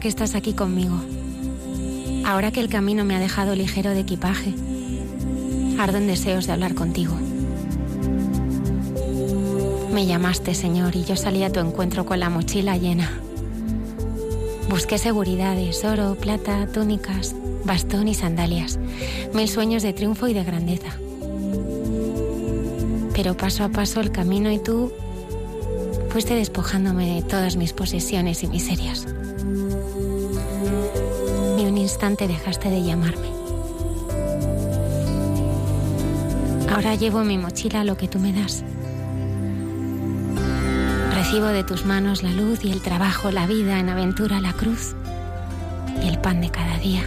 Que estás aquí conmigo, ahora que el camino me ha dejado ligero de equipaje, ardo en deseos de hablar contigo. Me llamaste, Señor, y yo salí a tu encuentro con la mochila llena. Busqué seguridades, oro, plata, túnicas, bastón y sandalias, mil sueños de triunfo y de grandeza. Pero paso a paso el camino y tú fuiste despojándome de todas mis posesiones y miserias dejaste de llamarme. Ahora llevo mi mochila lo que tú me das. Recibo de tus manos la luz y el trabajo, la vida en aventura, la cruz y el pan de cada día.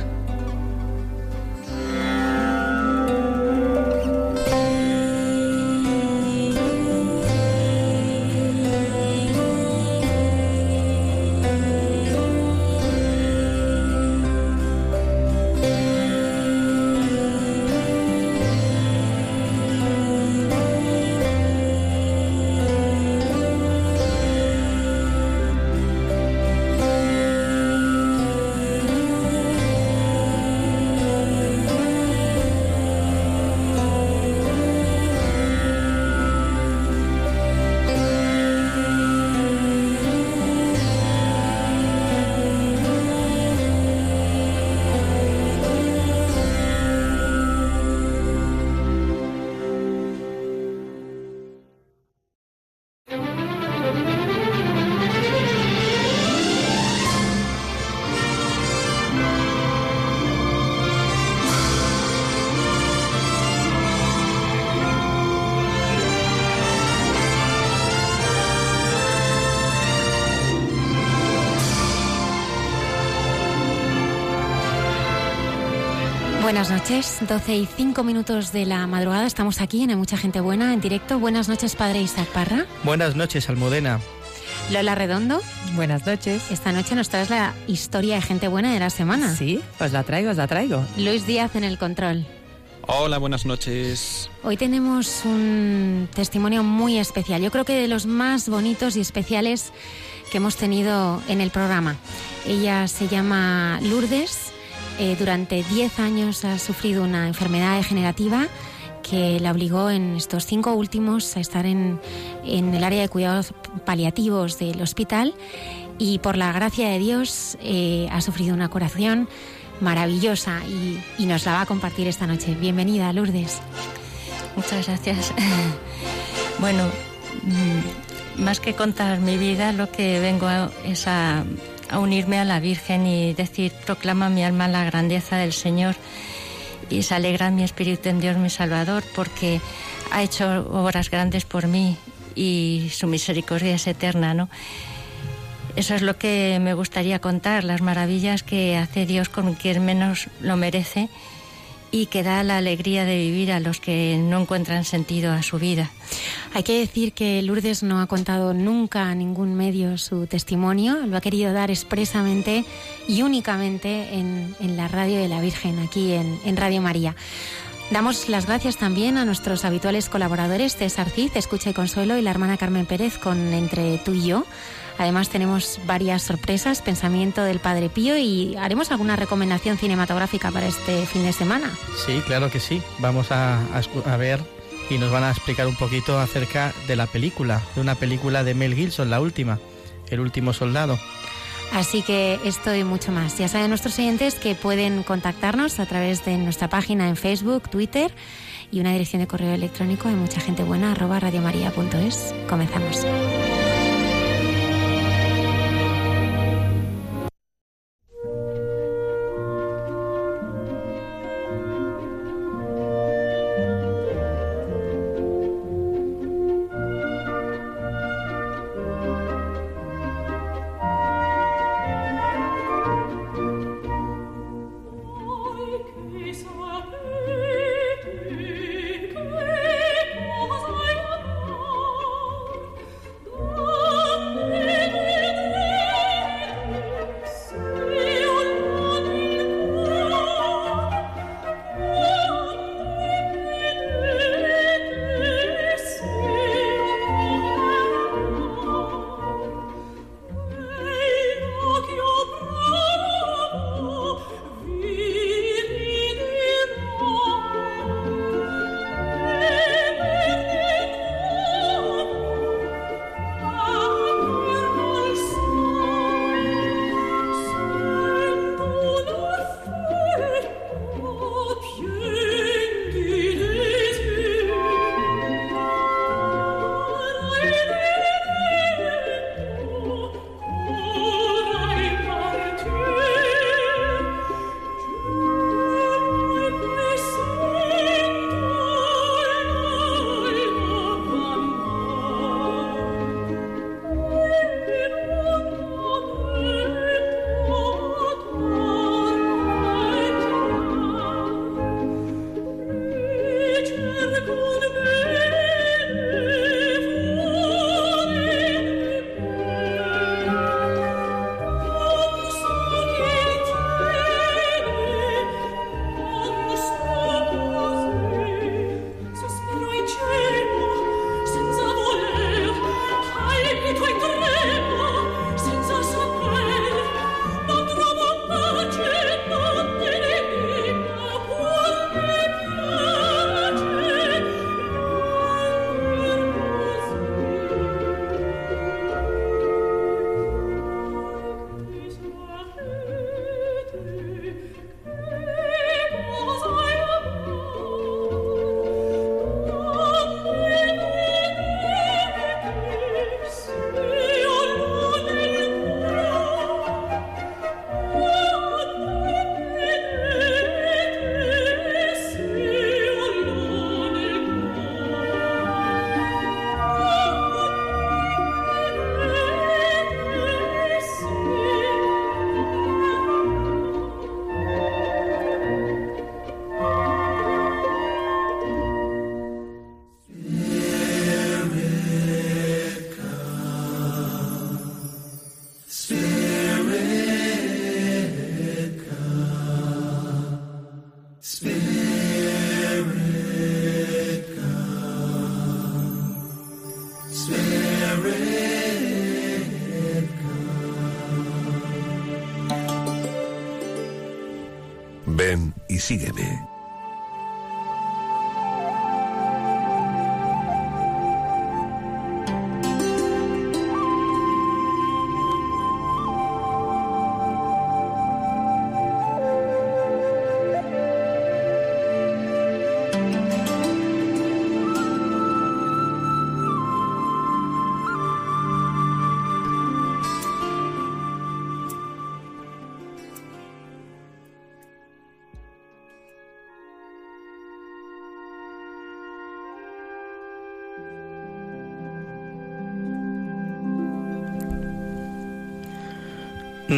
Buenas noches, 12 y 5 minutos de la madrugada. Estamos aquí en Mucha Gente Buena, en directo. Buenas noches, padre Isaac Parra. Buenas noches, Almudena. Lola Redondo. Buenas noches. Esta noche nos traes la historia de gente buena de la semana. Sí, os la traigo, os la traigo. Luis Díaz en el control. Hola, buenas noches. Hoy tenemos un testimonio muy especial. Yo creo que de los más bonitos y especiales que hemos tenido en el programa. Ella se llama Lourdes eh, durante 10 años ha sufrido una enfermedad degenerativa que la obligó en estos cinco últimos a estar en, el área de cuidados paliativos del hospital y por la gracia de Dios eh, ha sufrido una curación maravillosa y, y, nos la va a compartir esta noche. Bienvenida, Lourdes. Muchas gracias. bueno, mm, más que contar mi vida, lo que vengo es a a unirme a la Virgen y decir, proclama mi alma la grandeza del Señor y se alegra mi espíritu en Dios mi Salvador porque ha hecho obras grandes por mí y su misericordia es eterna, ¿no? Eso es lo que me gustaría contar, las maravillas que hace Dios con quien menos lo merece y que da la alegría de vivir a los que no encuentran sentido a su vida. Hay que decir que Lourdes no ha contado nunca a ningún medio su testimonio, lo ha querido dar expresamente y únicamente en, la radio de la Virgen, aquí en, en Radio María. Damos las gracias también a nuestros habituales colaboradores, César Cid, Escucha y Consuelo, y la hermana Carmen Pérez con Entre tú y yo. Además tenemos varias sorpresas, pensamiento del Padre Pío y haremos alguna recomendación cinematográfica para este fin de semana. Sí, claro que sí. Vamos a, ver y nos van a explicar un poquito acerca de la película, de una película de Mel Gibson, la última, El último soldado. Así que esto y mucho más. Ya saben nuestros oyentes que pueden contactarnos a través de nuestra página en Facebook, Twitter y una dirección de correo electrónico de mucha gente buena arroba radiomaria.es. Comenzamos.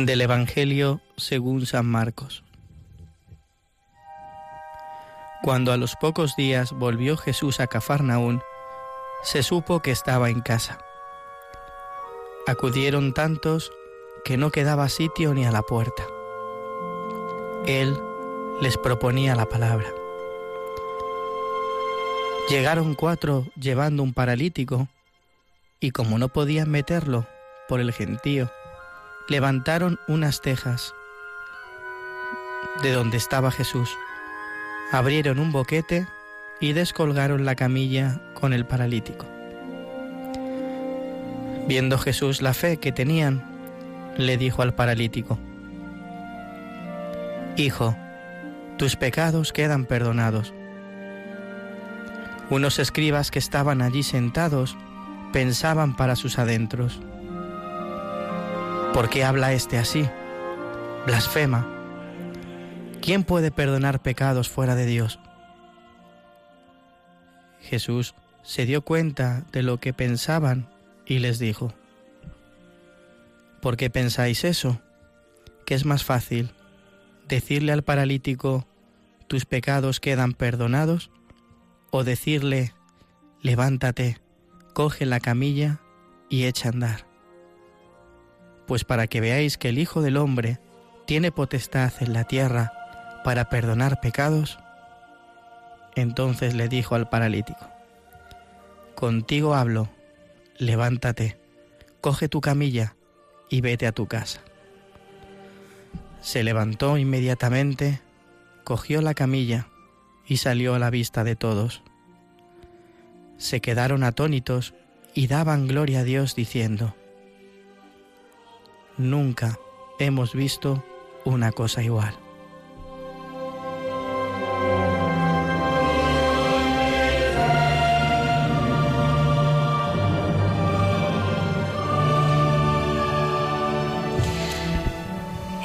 Del Evangelio según San Marcos. Cuando a los pocos días volvió Jesús a Cafarnaún, se supo que estaba en casa. Acudieron tantos que no quedaba sitio ni a la puerta. Él les proponía la palabra. Llegaron cuatro llevando un paralítico y como no podían meterlo por el gentío, levantaron unas tejas de donde estaba Jesús, abrieron un boquete y descolgaron la camilla con el paralítico. Viendo Jesús la fe que tenían, le dijo al paralítico, Hijo, tus pecados quedan perdonados. Unos escribas que estaban allí sentados pensaban para sus adentros, ¿por qué habla este así? Blasfema. ¿Quién puede perdonar pecados fuera de Dios? Jesús se dio cuenta de lo que pensaban y les dijo, ¿por qué pensáis eso? Que es más fácil decirle al paralítico, tus pecados quedan perdonados, o decirle, levántate, coge la camilla y echa a andar. Pues para que veáis que el Hijo del Hombre tiene potestad en la tierra para perdonar pecados, entonces le dijo al paralítico, Contigo hablo, levántate, coge tu camilla y vete a tu casa. Se levantó inmediatamente, cogió la camilla y salió a la vista de todos. Se quedaron atónitos y daban gloria a Dios diciendo, Nunca hemos visto una cosa igual.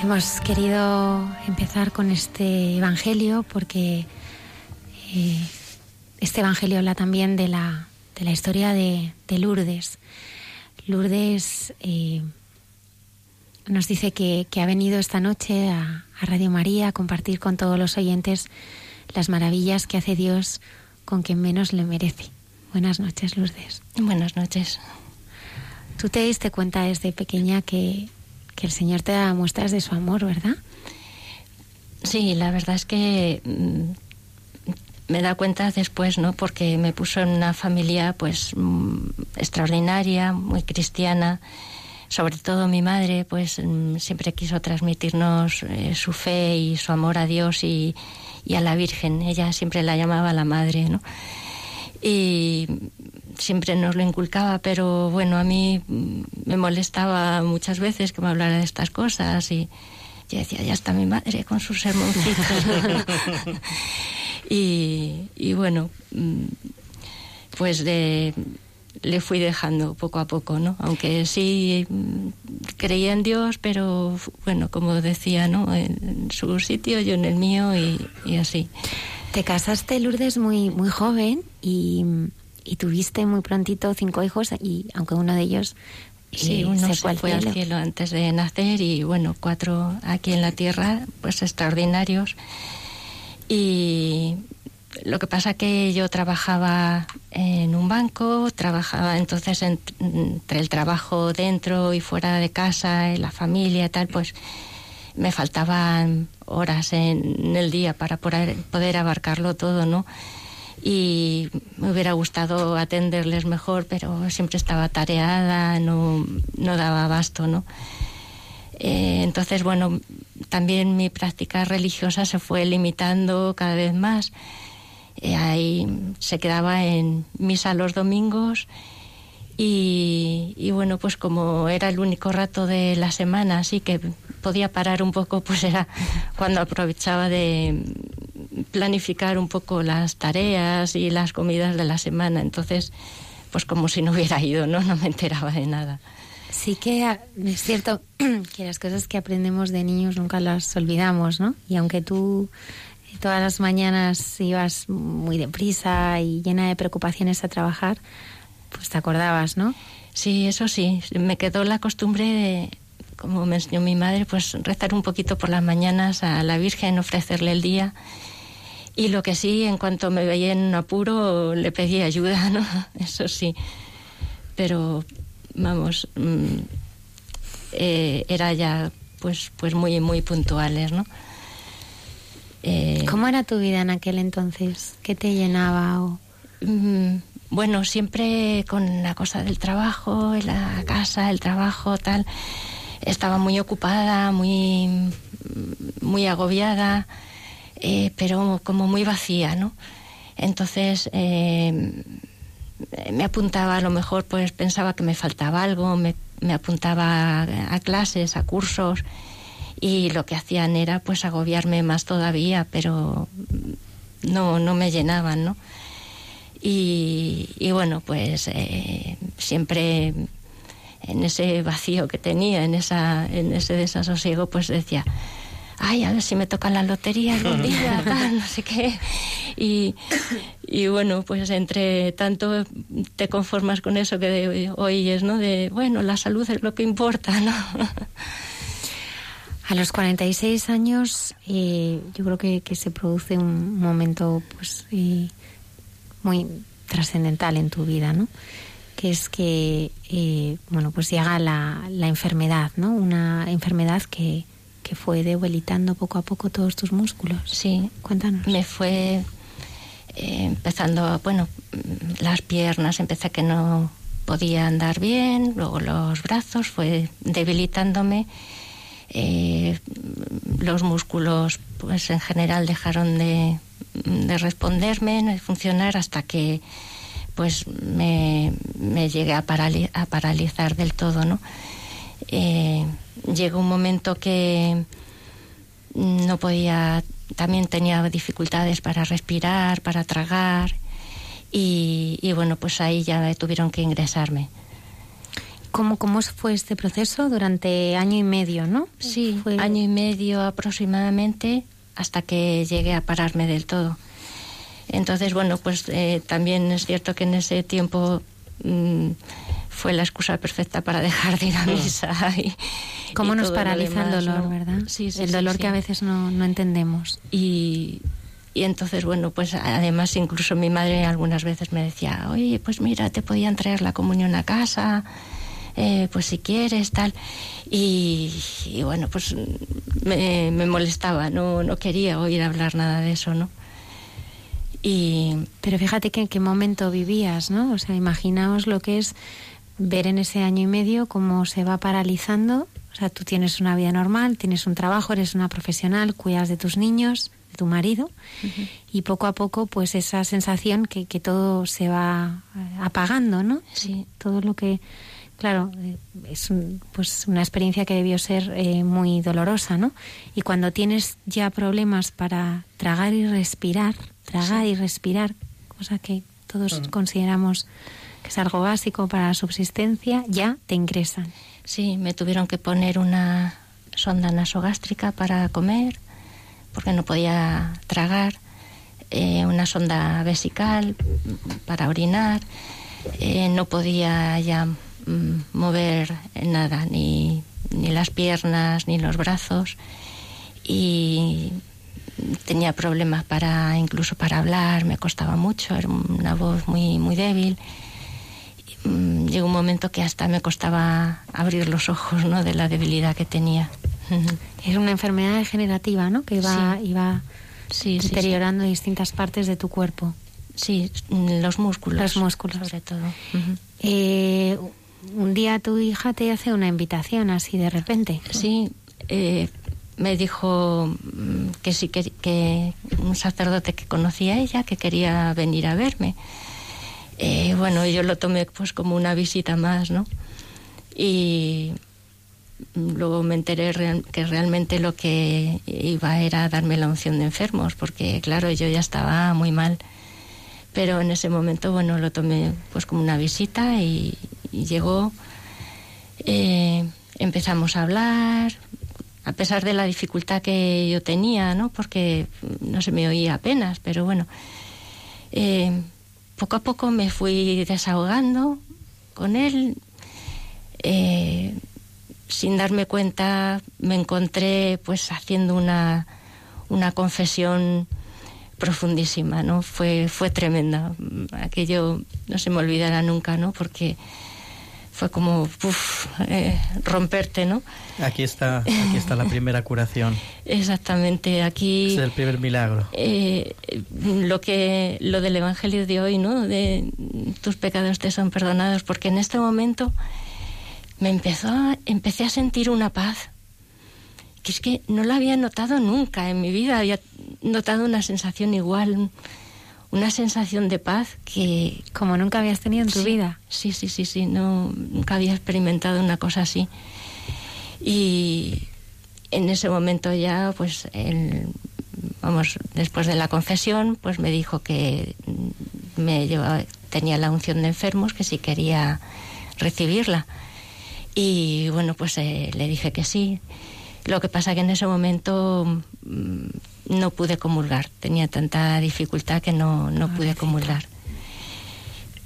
Hemos querido empezar con este Evangelio porque eh, este Evangelio habla también de la, de la historia de, Lourdes. Lourdes eh, nos dice que, ha venido esta noche a, a Radio María a compartir con todos los oyentes las maravillas que hace Dios con quien menos le merece. Buenas noches, Lourdes. Buenas noches. Tú te diste cuenta desde pequeña que que el Señor te da muestras de su amor, ¿verdad? Sí, la verdad es que mm, me da cuenta después, ¿no? Porque me puso en una familia, pues, mm, extraordinaria, muy cristiana. Sobre todo mi madre, pues, mm, siempre quiso transmitirnos eh, su fe y su amor a Dios y, y, a la Virgen. Ella siempre la llamaba la madre, ¿no? Y siempre nos lo inculcaba, pero bueno, a mí me molestaba muchas veces que me hablara de estas cosas y yo decía, ya está mi madre con sus sermoncitos. y, y, bueno, mm, pues le fui dejando poco a poco, ¿no? Aunque sí mm, creía en Dios, pero bueno, como decía, ¿no? En su sitio, yo en el mío y, y así. Te casaste, Lourdes, muy, muy joven y y tuviste muy prontito cinco hijos y aunque uno de ellos Sí, uno se, fue, al cielo antes de nacer y bueno, cuatro aquí en la tierra, pues extraordinarios. Y lo que pasa que yo trabajaba en un banco, trabajaba entonces entre el trabajo dentro y fuera de casa, en la familia y tal, pues me faltaban horas en el día para poder, abarcarlo todo, ¿no? y me hubiera gustado atenderles mejor, pero siempre estaba tareada, no, no daba abasto, ¿no? Eh, entonces, bueno, también mi práctica religiosa se fue limitando cada vez más. Eh, ahí se quedaba en misa los domingos y, y, bueno, pues como era el único rato de la semana, así que podía parar un poco, pues era cuando aprovechaba de, planificar un poco las tareas y las comidas de la semana. Entonces, pues como si no hubiera ido, ¿no? No me enteraba de nada. Sí que ah, es cierto que las cosas que aprendemos de niños nunca las olvidamos, ¿no? Y aunque tú todas las mañanas ibas muy deprisa y llena de preocupaciones a trabajar, pues te acordabas, ¿no? Sí, eso sí. Me quedó la costumbre de como me enseñó mi madre, pues rezar un poquito por las mañanas a la Virgen, ofrecerle el día. Y lo que sí, en cuanto me veía en un apuro, le pedí ayuda, ¿no? Eso sí. Pero, vamos, mm, eh, era ya pues, pues muy, muy puntuales, ¿no? Eh, ¿Cómo era tu vida en aquel entonces? ¿Qué te llenaba? O... Mm, bueno, siempre con la cosa del trabajo, la casa, el trabajo, tal. Estaba muy ocupada, muy, muy agobiada, eh, pero como muy vacía, ¿no? Entonces eh, me apuntaba, a lo mejor pues pensaba que me faltaba algo, me, me apuntaba a clases, a cursos, y lo que hacían era pues agobiarme más todavía, pero no, no me llenaban, ¿no? Y, bueno, pues eh, siempre en ese vacío que tenía, en, esa, en ese desasosiego, pues decía, ay, a ver si me toca la lotería algún día, tal, no sé qué. Y, y, bueno, pues entre tanto te conformas con eso que oyes, ¿no? De, bueno, la salud es lo que importa, ¿no? A los 46 años eh, yo creo que, que, se produce un momento pues eh, muy trascendental en tu vida, ¿no? Que es que, eh, bueno, pues llega la, la, enfermedad, ¿no? Una enfermedad que, que fue debilitando poco a poco todos tus músculos. Sí. Cuéntanos. Me fue empezando, bueno, las piernas, empecé que no podía andar bien, luego los brazos, fue debilitándome. Eh, los músculos, pues en general dejaron de, de responderme, de funcionar hasta que pues me, me llegué a, a, paralizar del todo, ¿no? Eh, llegó un momento que no podía, también tenía dificultades para respirar, para tragar y, y bueno, pues ahí ya tuvieron que ingresarme. ¿Cómo, ¿Cómo fue este proceso durante año y medio, no? Sí, año y medio aproximadamente hasta que llegué a pararme del todo. Entonces, bueno, pues eh, también es cierto que en ese tiempo mm, fue la excusa perfecta para dejar de ir a misa. Y, ¿Cómo nos paraliza el dolor, verdad? Sí, sí, el dolor que a veces no, no entendemos. Y, y entonces, bueno, pues además incluso mi madre algunas veces me decía, oye, pues mira, te podían traer la comunión a casa, eh, pues si quieres, tal. Y, y bueno, pues me, me, molestaba, no, no quería oír hablar nada de eso, ¿no? Y... Pero fíjate que en qué momento vivías, ¿no? O sea, imaginaos lo que es ver en ese año y medio cómo se va paralizando. O sea, tú tienes una vida normal, tienes un trabajo, eres una profesional, cuidas de tus niños, de tu marido, uh -huh. y poco a poco, pues esa sensación que, que todo se va apagando, ¿no? Sí. Todo lo que claro, es un, pues una experiencia que debió ser eh, muy dolorosa, ¿no? Y cuando tienes ya problemas para tragar y respirar, tragar sí. y respirar, cosa que todos consideramos que es algo básico para la subsistencia, ya te ingresan. Sí, me tuvieron que poner una sonda nasogástrica para comer, porque no podía tragar, eh, una sonda vesical para orinar, eh, no podía ya mover nada, ni, ni las piernas, ni los brazos. Y tenía problemas para incluso para hablar, me costaba mucho, era una voz muy, muy débil. Mm, llegó un momento que hasta me costaba abrir los ojos ¿no? de la debilidad que tenía. Es una enfermedad degenerativa, ¿no? Que iba, sí. iba sí, deteriorando sí, distintas partes de tu cuerpo. Sí, los músculos. Los músculos. Sobre todo. Uh -huh. eh, un día tu hija te hace una invitación así de repente. Sí, eh, me dijo mm, que sí que, un sacerdote que conocía a ella que quería venir a verme. Eh, bueno, yo lo tomé pues como una visita más, ¿no? Y luego me enteré real, que realmente lo que iba era darme la unción de enfermos, porque claro, yo ya estaba muy mal. Pero en ese momento, bueno, lo tomé pues como una visita y, y llegó, eh, empezamos a hablar, a pesar de la dificultad que yo tenía, ¿no? Porque no se me oía apenas, pero bueno, eh, poco a poco me fui desahogando con él. Eh, sin darme cuenta me encontré pues haciendo una, una confesión profundísima, ¿no? Fue, fue tremenda. Aquello no se me olvidará nunca, ¿no? Porque fue como uf, eh, romperte, ¿no? Aquí está, aquí está la primera curación. Exactamente, aquí es el primer milagro. Eh, lo que lo del evangelio de hoy, ¿no? De tus pecados te son perdonados, porque en este momento me empezó, a, empecé a sentir una paz que es que no la había notado nunca en mi vida, había notado una sensación igual, una sensación de paz que... Como nunca habías tenido en tu sí, vida. Sí, sí, sí, sí, no, nunca había experimentado una cosa así. Y en ese momento ya, pues, el, vamos, después de la confesión, pues me dijo que me llevaba, tenía la unción de enfermos, que si quería recibirla. Y bueno, pues eh, le dije que sí. Lo que pasa que en ese momento mmm, no pude comulgar, tenía tanta dificultad que no, no pude comulgar.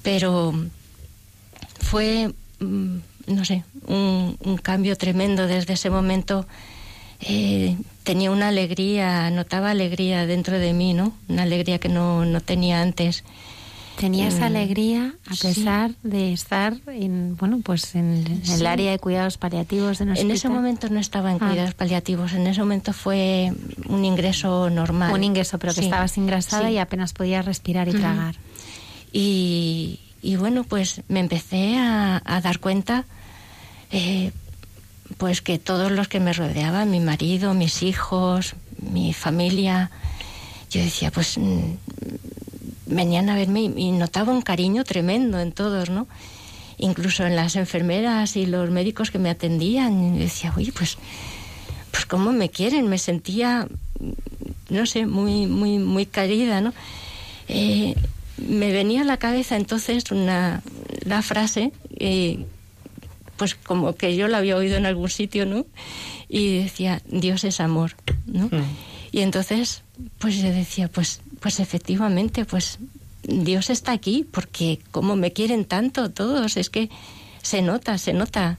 Pero fue, mmm, no sé, un, un, cambio tremendo desde ese momento. Eh, tenía una alegría, notaba alegría dentro de mí, ¿no? Una alegría que no, no tenía antes. Tenía esa alegría a pesar sí. de estar en bueno pues en, sí. el área de cuidados paliativos de En ese momento no estaba en cuidados ah. paliativos, en ese momento fue un ingreso normal. Un ingreso, pero que sí. estabas ingresada y apenas podías respirar y uh -huh. tragar. Y, y, bueno, pues me empecé a, a dar cuenta eh, pues que todos los que me rodeaban, mi marido, mis hijos, mi familia, yo decía, pues venían a verme y, y, notaba un cariño tremendo en todos, ¿no? Incluso en las enfermeras y los médicos que me atendían, decía, oye, pues, pues cómo me quieren, me sentía, no sé, muy, muy, muy querida, ¿no? Eh, me venía a la cabeza entonces una la frase, eh, pues como que yo la había oído en algún sitio, ¿no? Y decía, Dios es amor, ¿no? Mm. Y entonces, pues yo decía, pues pues efectivamente, pues Dios está aquí, porque como me quieren tanto todos, es que se nota, se nota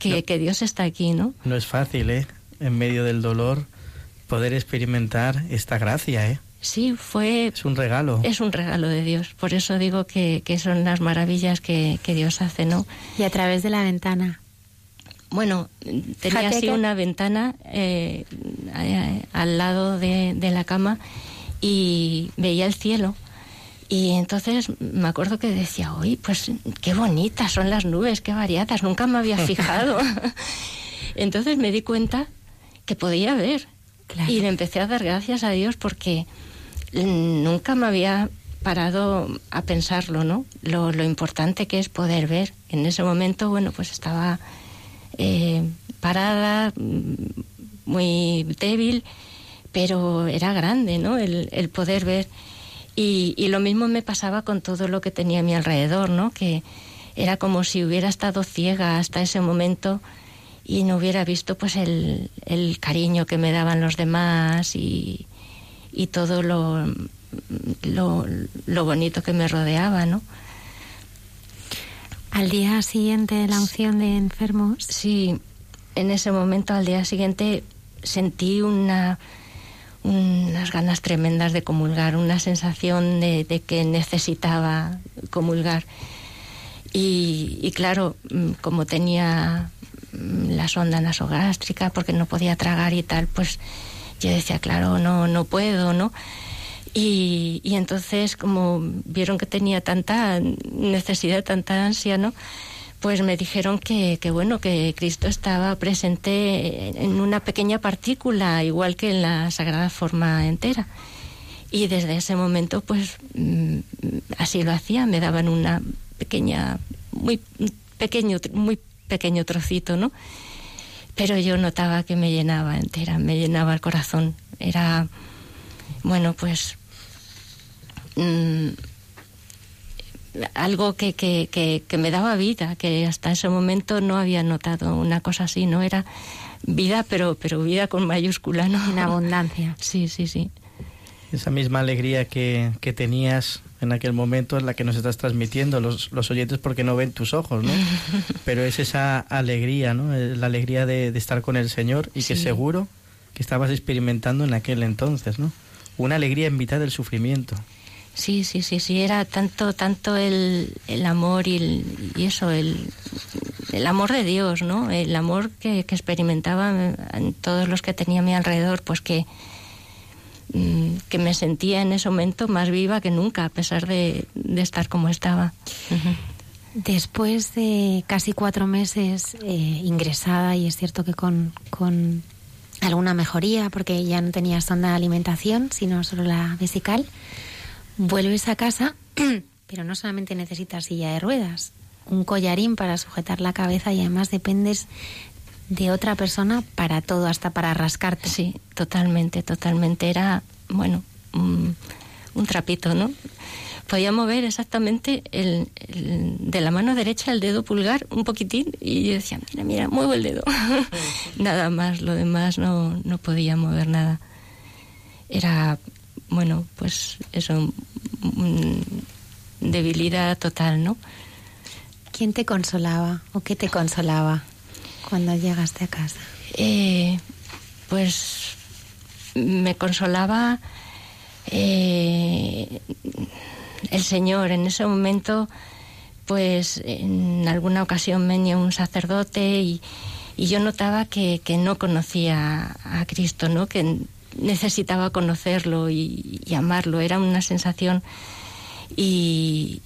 que, no, que, Dios está aquí, ¿no? No es fácil, ¿eh? En medio del dolor, poder experimentar esta gracia, ¿eh? Sí, fue... Es un regalo. Es un regalo de Dios. Por eso digo que, que son las maravillas que, que, Dios hace, ¿no? Y a través de la ventana. Bueno, tenía Jateca. así una ventana eh, al lado de, de la cama y veía el cielo. Y entonces me acuerdo que decía, uy, pues qué bonitas son las nubes, qué variadas, nunca me había fijado. entonces me di cuenta que podía ver. Claro. Y le empecé a dar gracias a Dios porque nunca me había parado a pensarlo, ¿no? Lo, lo importante que es poder ver. En ese momento, bueno, pues estaba eh, parada, muy débil pero era grande, ¿no? El, el poder ver. Y, y, lo mismo me pasaba con todo lo que tenía a mi alrededor, ¿no? Que era como si hubiera estado ciega hasta ese momento y no hubiera visto pues el, el cariño que me daban los demás y, y todo lo, lo, lo, bonito que me rodeaba, ¿no? Al día siguiente de la unción de enfermos. Sí, en ese momento, al día siguiente, sentí una unas ganas tremendas de comulgar, una sensación de, que necesitaba comulgar. Y, y, claro, mm, como tenía mm, la sonda nasogástrica, porque no podía tragar y tal, pues yo decía, claro, no, no puedo, ¿no? Y, y entonces, como vieron que tenía tanta necesidad, tanta ansia, ¿no? Pues me dijeron que, que, bueno que Cristo estaba presente en una pequeña partícula igual que en la sagrada forma entera. Y desde ese momento pues mm, así lo hacía. Me daban una pequeña muy pequeño muy pequeño trocito no pero yo notaba que me llenaba entera me llenaba el corazón. Era bueno pues mmm, algo que, que, que, que, me daba vida, que hasta ese momento no había notado una cosa así, no era vida, pero, pero vida con mayúscula, ¿no? En abundancia. Sí, sí, sí. Esa misma alegría que, que tenías en aquel momento es la que nos estás transmitiendo los, los oyentes porque no ven tus ojos, ¿no? Pero es esa alegría, ¿no? La alegría de, de estar con el Señor y que seguro que estabas experimentando en aquel entonces, ¿no? Una alegría en mitad del sufrimiento. Sí, sí, sí, sí, era tanto, tanto el, el amor y, eso, el, el amor de Dios, ¿no? El amor que, que experimentaba en todos los que tenía a mi alrededor, pues que, mm, que me sentía en ese momento más viva que nunca, a pesar de, de estar como estaba. Después de casi cuatro meses eh, ingresada, y es cierto que con, con alguna mejoría, porque ya no tenía sonda de alimentación, sino solo la vesical, vuelves a casa, pero no solamente necesitas silla de ruedas, un collarín para sujetar la cabeza y además dependes de otra persona para todo, hasta para rascarte. Sí, totalmente, totalmente. Era, bueno, un, un trapito, ¿no? Podía mover exactamente el, el- de la mano derecha el dedo pulgar un poquitín y yo decía, mira, mira, muevo el dedo. nada más, lo demás no, no podía mover nada. Era, bueno, pues eso, mm, debilidad total, ¿no? ¿Quién te consolaba o qué te consolaba cuando llegaste a casa? Eh, pues me consolaba eh, el Señor. En ese momento, pues en alguna ocasión venía un sacerdote y, y yo notaba que, que no conocía a Cristo, ¿no? que necesitaba conocerlo y, amarlo. Era una sensación y,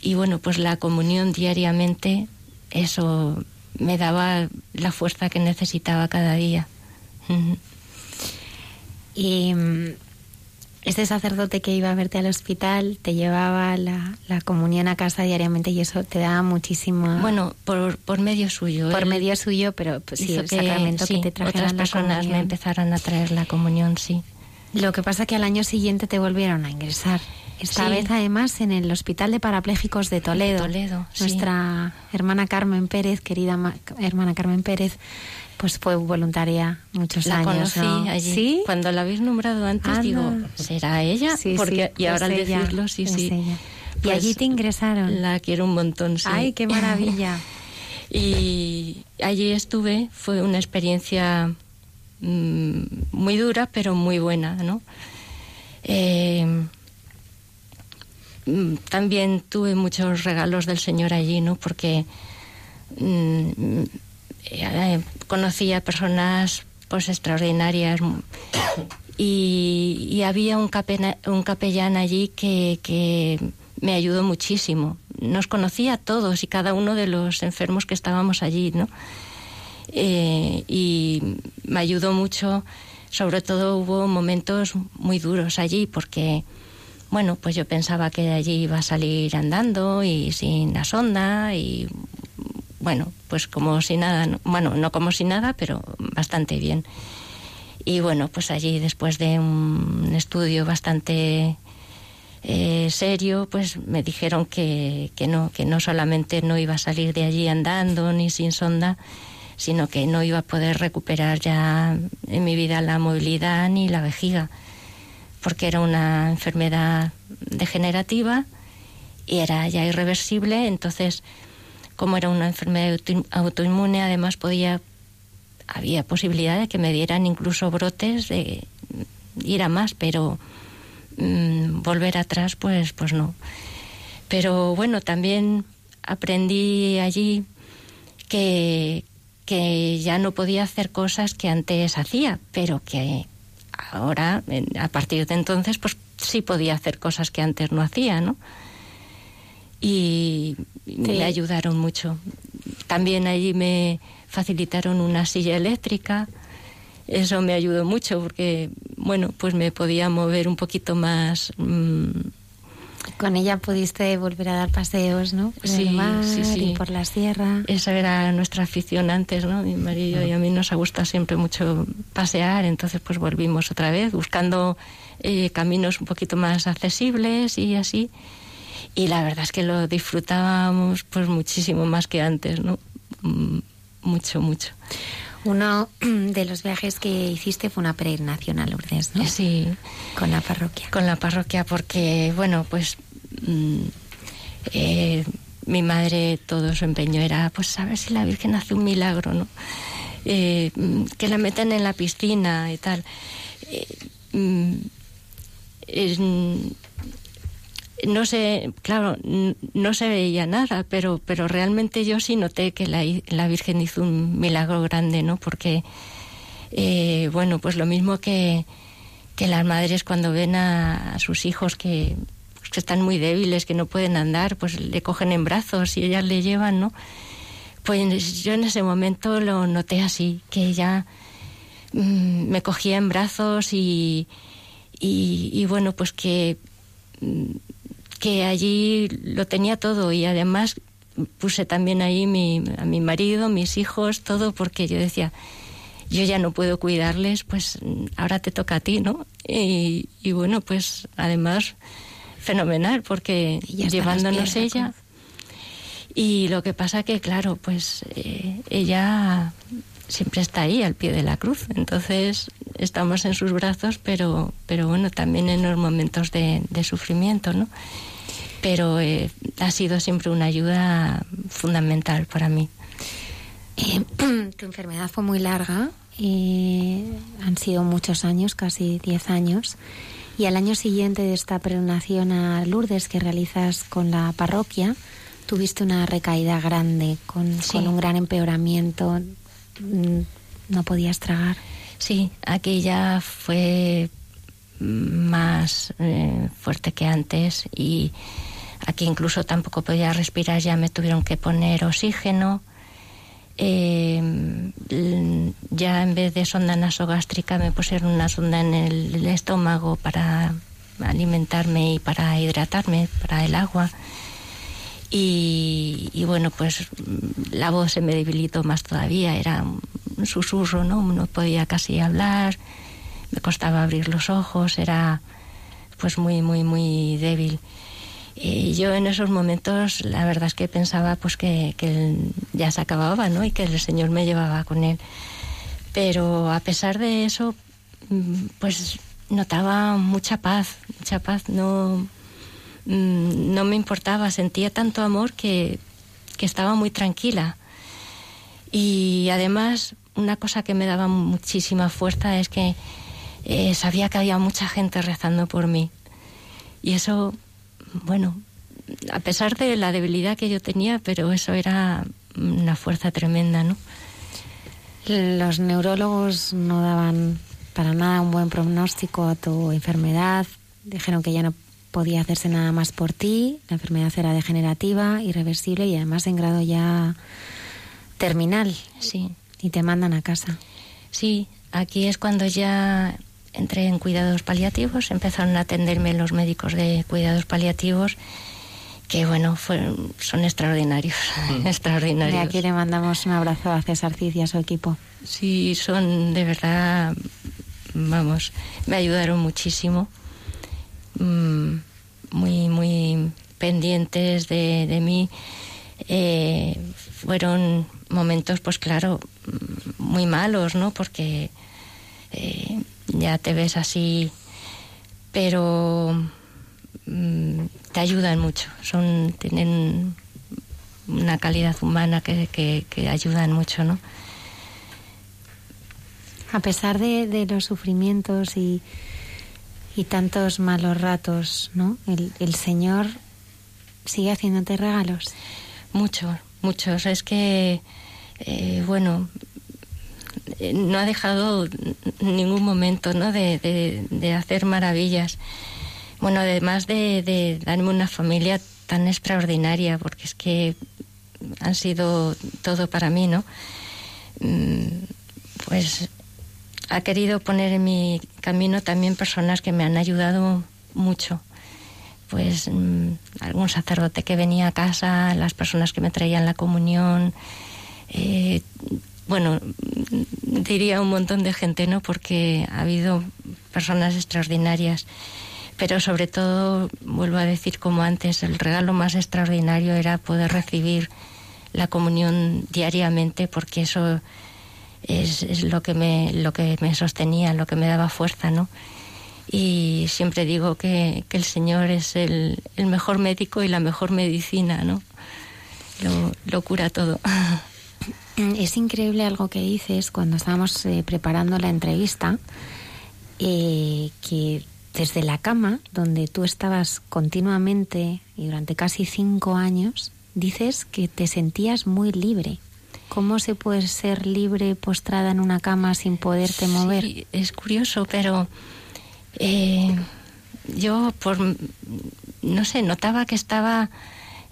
y bueno, pues la comunión diariamente, eso me daba la fuerza que necesitaba cada día. Y mm, este sacerdote que iba a verte al hospital te llevaba la, la comunión a casa diariamente y eso te daba muchísima... Bueno, por, por medio suyo. por medio suyo, pero pues, sí, el sacramento sí, que te otras la personas me empezaron a traer la comunión, sí. Lo que pasa que al año siguiente te volvieron a ingresar. Esta Sí. vez además en el Hospital de Parapléjicos de Toledo. Toledo, sí. Nuestra hermana Carmen Pérez, querida ma- hermana Carmen Pérez, pues fue voluntaria muchos La años. conocí ¿no? allí. ¿Sí? Cuando la habéis nombrado antes, digo, ¿será ella? Sí, Porque, sí, y ahora al ella, decirlo, sí, sí. ella. Y Pues allí te ingresaron. La quiero un montón, sí. Ay, qué maravilla. Y allí estuve, fue una experiencia mm, muy dura, pero muy buena, ¿no? Eh, mm, también tuve muchos regalos del Señor allí, ¿no? Porque mm, eh, conocí a personas pues extraordinarias y, y había un, capena- un capellán allí que, que me ayudó muchísimo. Nos conocía a todos y cada uno de los enfermos que estábamos allí, ¿no? Eh, y me ayudó mucho, sobre todo hubo momentos muy duros allí porque, bueno, pues yo pensaba que de allí iba a salir andando y sin la sonda y, bueno, pues como si nada, ¿no? bueno, no como si nada, pero bastante bien. Y bueno, pues allí después de un estudio bastante eh, serio, pues me dijeron que, que no, que no solamente no iba a salir de allí andando ni sin sonda, sino que no iba a poder recuperar ya en mi vida la movilidad ni la vejiga, porque era una enfermedad degenerativa y era ya irreversible, entonces como era una enfermedad auto- autoinmune, además podía había posibilidad de que me dieran incluso brotes de ir a más, pero mm, volver atrás, pues, pues no. Pero bueno, también aprendí allí que, que ya no podía hacer cosas que antes hacía, pero que ahora, a partir de entonces, pues sí podía hacer cosas que antes no hacía, ¿no? Y me ayudaron mucho. También allí me facilitaron una silla eléctrica. Eso me ayudó mucho porque, bueno, pues me podía mover un poquito más. mm, Con ella pudiste volver a dar paseos, ¿no? Por Sí, el mar sí, sí. y por la sierra. Esa era nuestra afición antes, ¿no? Mi marido y a mí nos ha gustado siempre mucho pasear, entonces pues volvimos otra vez buscando eh, caminos un poquito más accesibles y así. Y la verdad es que lo disfrutábamos pues muchísimo más que antes, ¿no? Mm, Mucho, mucho. Uno de los viajes que hiciste fue una peregrinación a Lourdes, ¿no? Sí. Con la parroquia. Con la parroquia, porque, bueno, pues mm, eh, mi madre todo su empeño era, pues a ver si la Virgen hace un milagro, ¿no? Eh, mm, que la metan en la piscina y tal. Eh, es, no sé, claro, no se veía nada, pero, pero realmente yo sí noté que la, la Virgen hizo un milagro grande, ¿no? Porque, eh, bueno, pues lo mismo que, que las madres cuando ven a, sus hijos que, pues, que, están muy débiles, que no pueden andar, pues le cogen en brazos y ellas le llevan, ¿no? Pues yo en ese momento lo noté así, que ella mmm, me cogía en brazos y, y, y bueno, pues que mm, que allí lo tenía todo y además puse también ahí mi, a mi marido, mis hijos, todo, porque yo decía, yo ya no puedo cuidarles, pues ahora te toca a ti, ¿no? Y, y bueno, pues además fenomenal, porque llevándonos ella. Y lo que pasa que, claro, pues eh, ella siempre está ahí al pie de la cruz. Entonces estamos en sus brazos, pero, pero bueno, también en los momentos de, de sufrimiento, ¿no? Pero eh, ha sido siempre una ayuda fundamental para mí. Eh, tu enfermedad fue muy larga, han sido muchos años, casi 10 años. Y al año siguiente de esta peregrinación a Lourdes que realizas con la parroquia, tuviste una recaída grande, con, Sí. con un gran empeoramiento. Mm, No podías tragar. Sí, aquella fue más eh, fuerte que antes y aquí incluso tampoco podía respirar, ya me tuvieron que poner oxígeno. L- ya en vez de sonda nasogástrica me pusieron una sonda en el estómago para alimentarme y para hidratarme, para el agua. Y, bueno, pues mm, la voz se me debilitó más todavía, era un susurro, ¿no? No podía casi hablar, me costaba abrir los ojos, era pues muy, muy, muy débil. Y yo en esos momentos la verdad es que pensaba pues que, que ya se acababa, ¿no? Y que el Señor me llevaba con él. Pero a pesar de eso, mm, pues notaba mucha paz, mucha paz, no, mm, no me importaba, sentía tanto amor que, que estaba muy tranquila. Y además, una cosa que me daba muchísima fuerza es que eh, sabía que había mucha gente rezando por mí. Y eso, bueno, a pesar de la debilidad que yo tenía, pero eso era una fuerza tremenda, ¿no? Los neurólogos no daban para nada un buen pronóstico a tu enfermedad. Dijeron que ya no podía hacerse nada más por ti. La enfermedad era degenerativa, irreversible y además en grado ya terminal. Sí. Y te mandan a casa. Sí, aquí es cuando ya entré en cuidados paliativos, empezaron a atenderme los médicos de cuidados paliativos, que bueno, fueron, son extraordinarios, De extraordinarios. aquí le mandamos un abrazo a César Cid y a su equipo. Sí, son de verdad, vamos, me ayudaron muchísimo, Mm, muy, muy pendientes de, de mí. Eh, fueron momentos, pues claro, muy malos, ¿no? Porque eh, ya te ves así, pero mm, te ayudan mucho, son, tienen una calidad humana que, que, que ayudan mucho, ¿no? A pesar de, de los sufrimientos y, y tantos malos ratos, ¿no? El, el Señor sigue haciéndote regalos. Muchos, muchos. Es que, eh, bueno, eh, no ha dejado ningún momento ¿no? de, de- de hacer maravillas. Bueno, además de, de darme una familia tan extraordinaria, porque es que han sido todo para mí, ¿no? Mm, Pues ha querido poner en mi camino también personas que me han ayudado mucho pues mm, algún sacerdote que venía a casa, las personas que me traían la comunión, eh, bueno, diría un montón de gente, ¿no? Porque ha habido personas extraordinarias, pero sobre todo, vuelvo a decir como antes, el regalo más extraordinario era poder recibir la comunión diariamente, porque eso es, es, lo que me lo que me sostenía, lo que me daba fuerza, ¿no? Y siempre digo que, que el Señor es el, el, mejor médico y la mejor medicina, ¿no? Lo, lo cura todo. Es increíble algo que dices cuando estábamos eh, preparando la entrevista, eh, que desde la cama, donde tú estabas continuamente y durante casi cinco años, dices que te sentías muy libre. ¿Cómo se puede ser libre postrada en una cama sin poderte mover? Sí, es curioso, pero eh, yo por no sé notaba que estaba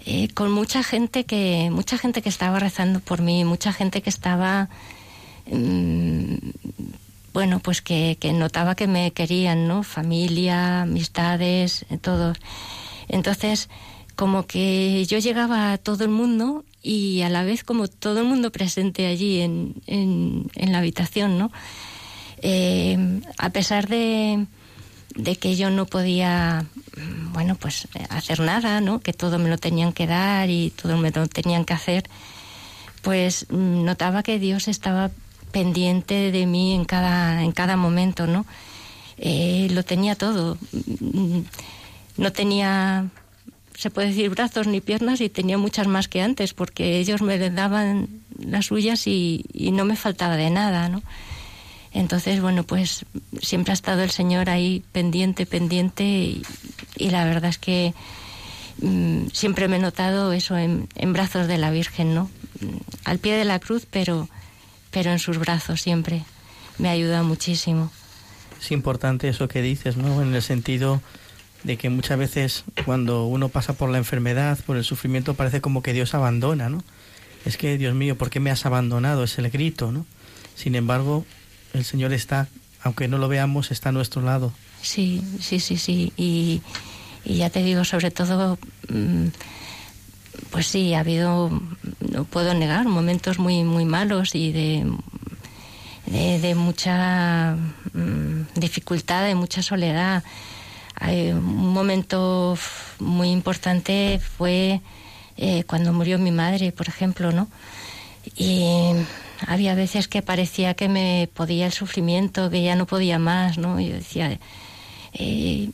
eh, con mucha gente que mucha gente que estaba rezando por mí, mucha gente que estaba mmm, bueno, pues que, que, notaba que me querían, ¿no? Familia, amistades, todos. Entonces, como que yo llegaba a todo el mundo y a la vez como todo el mundo presente allí en, en, la habitación, ¿no? Eh, a pesar de, de que yo no podía, bueno, pues hacer nada, ¿no? Que todo me lo tenían que dar y todo me lo tenían que hacer, pues notaba que Dios estaba pendiente de mí en cada, en cada momento, ¿no? Eh, lo tenía todo. No tenía, se puede decir, brazos ni piernas y tenía muchas más que antes, porque ellos me daban las suyas y, no me faltaba de nada, ¿no? Entonces, bueno, pues siempre ha estado el Señor ahí pendiente, pendiente y, la verdad es que mmm, siempre me he notado eso en, en, brazos de la Virgen, ¿no? Al pie de la cruz, pero, pero en sus brazos siempre. Me ha ayudado muchísimo. Es importante eso que dices, ¿no? En el sentido de que muchas veces cuando uno pasa por la enfermedad, por el sufrimiento, parece como que Dios abandona, ¿no? Es que, Dios mío, ¿por qué me has abandonado? Es el grito, ¿no? Sin embargo, el Señor está, aunque no lo veamos, está a nuestro lado. Sí, sí, sí, sí. Y, ya te digo, sobre todo, mmm, pues sí, ha habido, no puedo negar, momentos muy, muy malos y de, de, de mucha mmm, dificultad, de mucha soledad. Un momento muy importante fue eh, cuando murió mi madre, por ejemplo, ¿no? Y había veces que parecía que me podía el sufrimiento, que ya no podía más, ¿no? Yo decía, eh,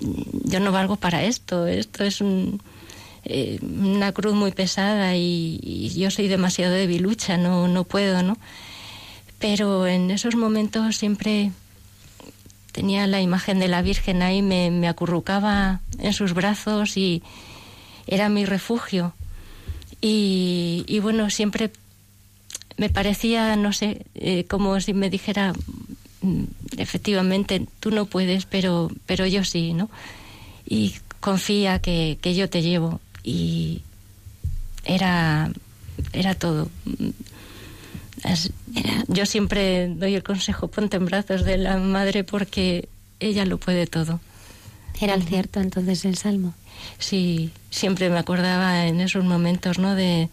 yo no valgo para esto, esto es eh, una cruz muy pesada y, y, yo soy demasiado debilucha, no, no puedo, ¿no? Pero en esos momentos siempre tenía la imagen de la Virgen ahí, me, me acurrucaba en sus brazos y era mi refugio. Y, bueno, siempre me parecía, no sé, eh, como si me dijera, mm, efectivamente, tú no puedes, pero, pero yo sí, ¿no? Y confía que, que yo te llevo. Y era, era todo. Yo siempre doy el consejo, ponte en brazos de la madre porque ella lo puede todo. ¿Era el cierto entonces el salmo? Sí, siempre me acordaba en esos momentos, ¿no? De,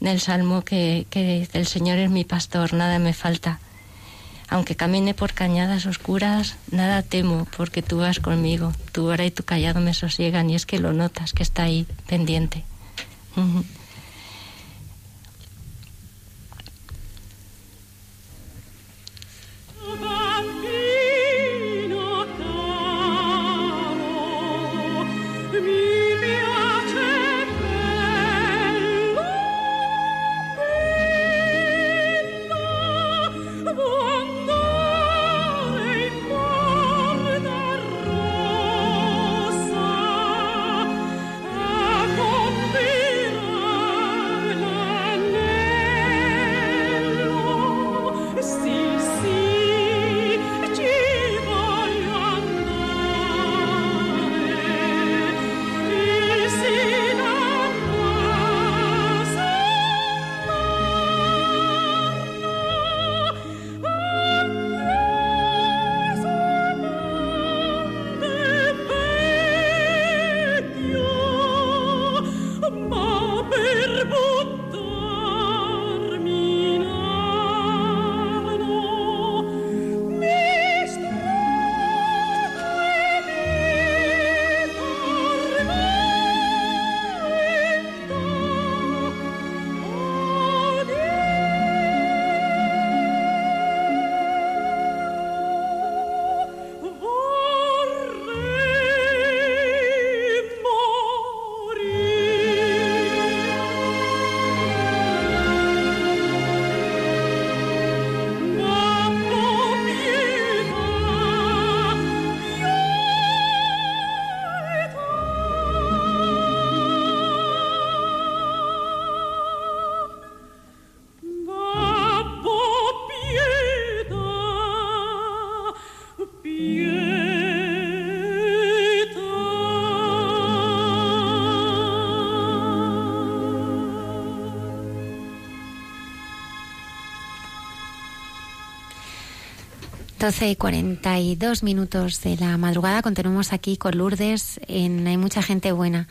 del Salmo que, que dice, el Señor es mi pastor, nada me falta. Aunque camine por cañadas oscuras, nada temo, porque tú vas conmigo. Tu hora y tu callado me sosiegan y es que lo notas, que está ahí, pendiente. Uh -huh. 12 y 42 minutos de la madrugada. Continuamos aquí con Lourdes Hay mucha gente buena.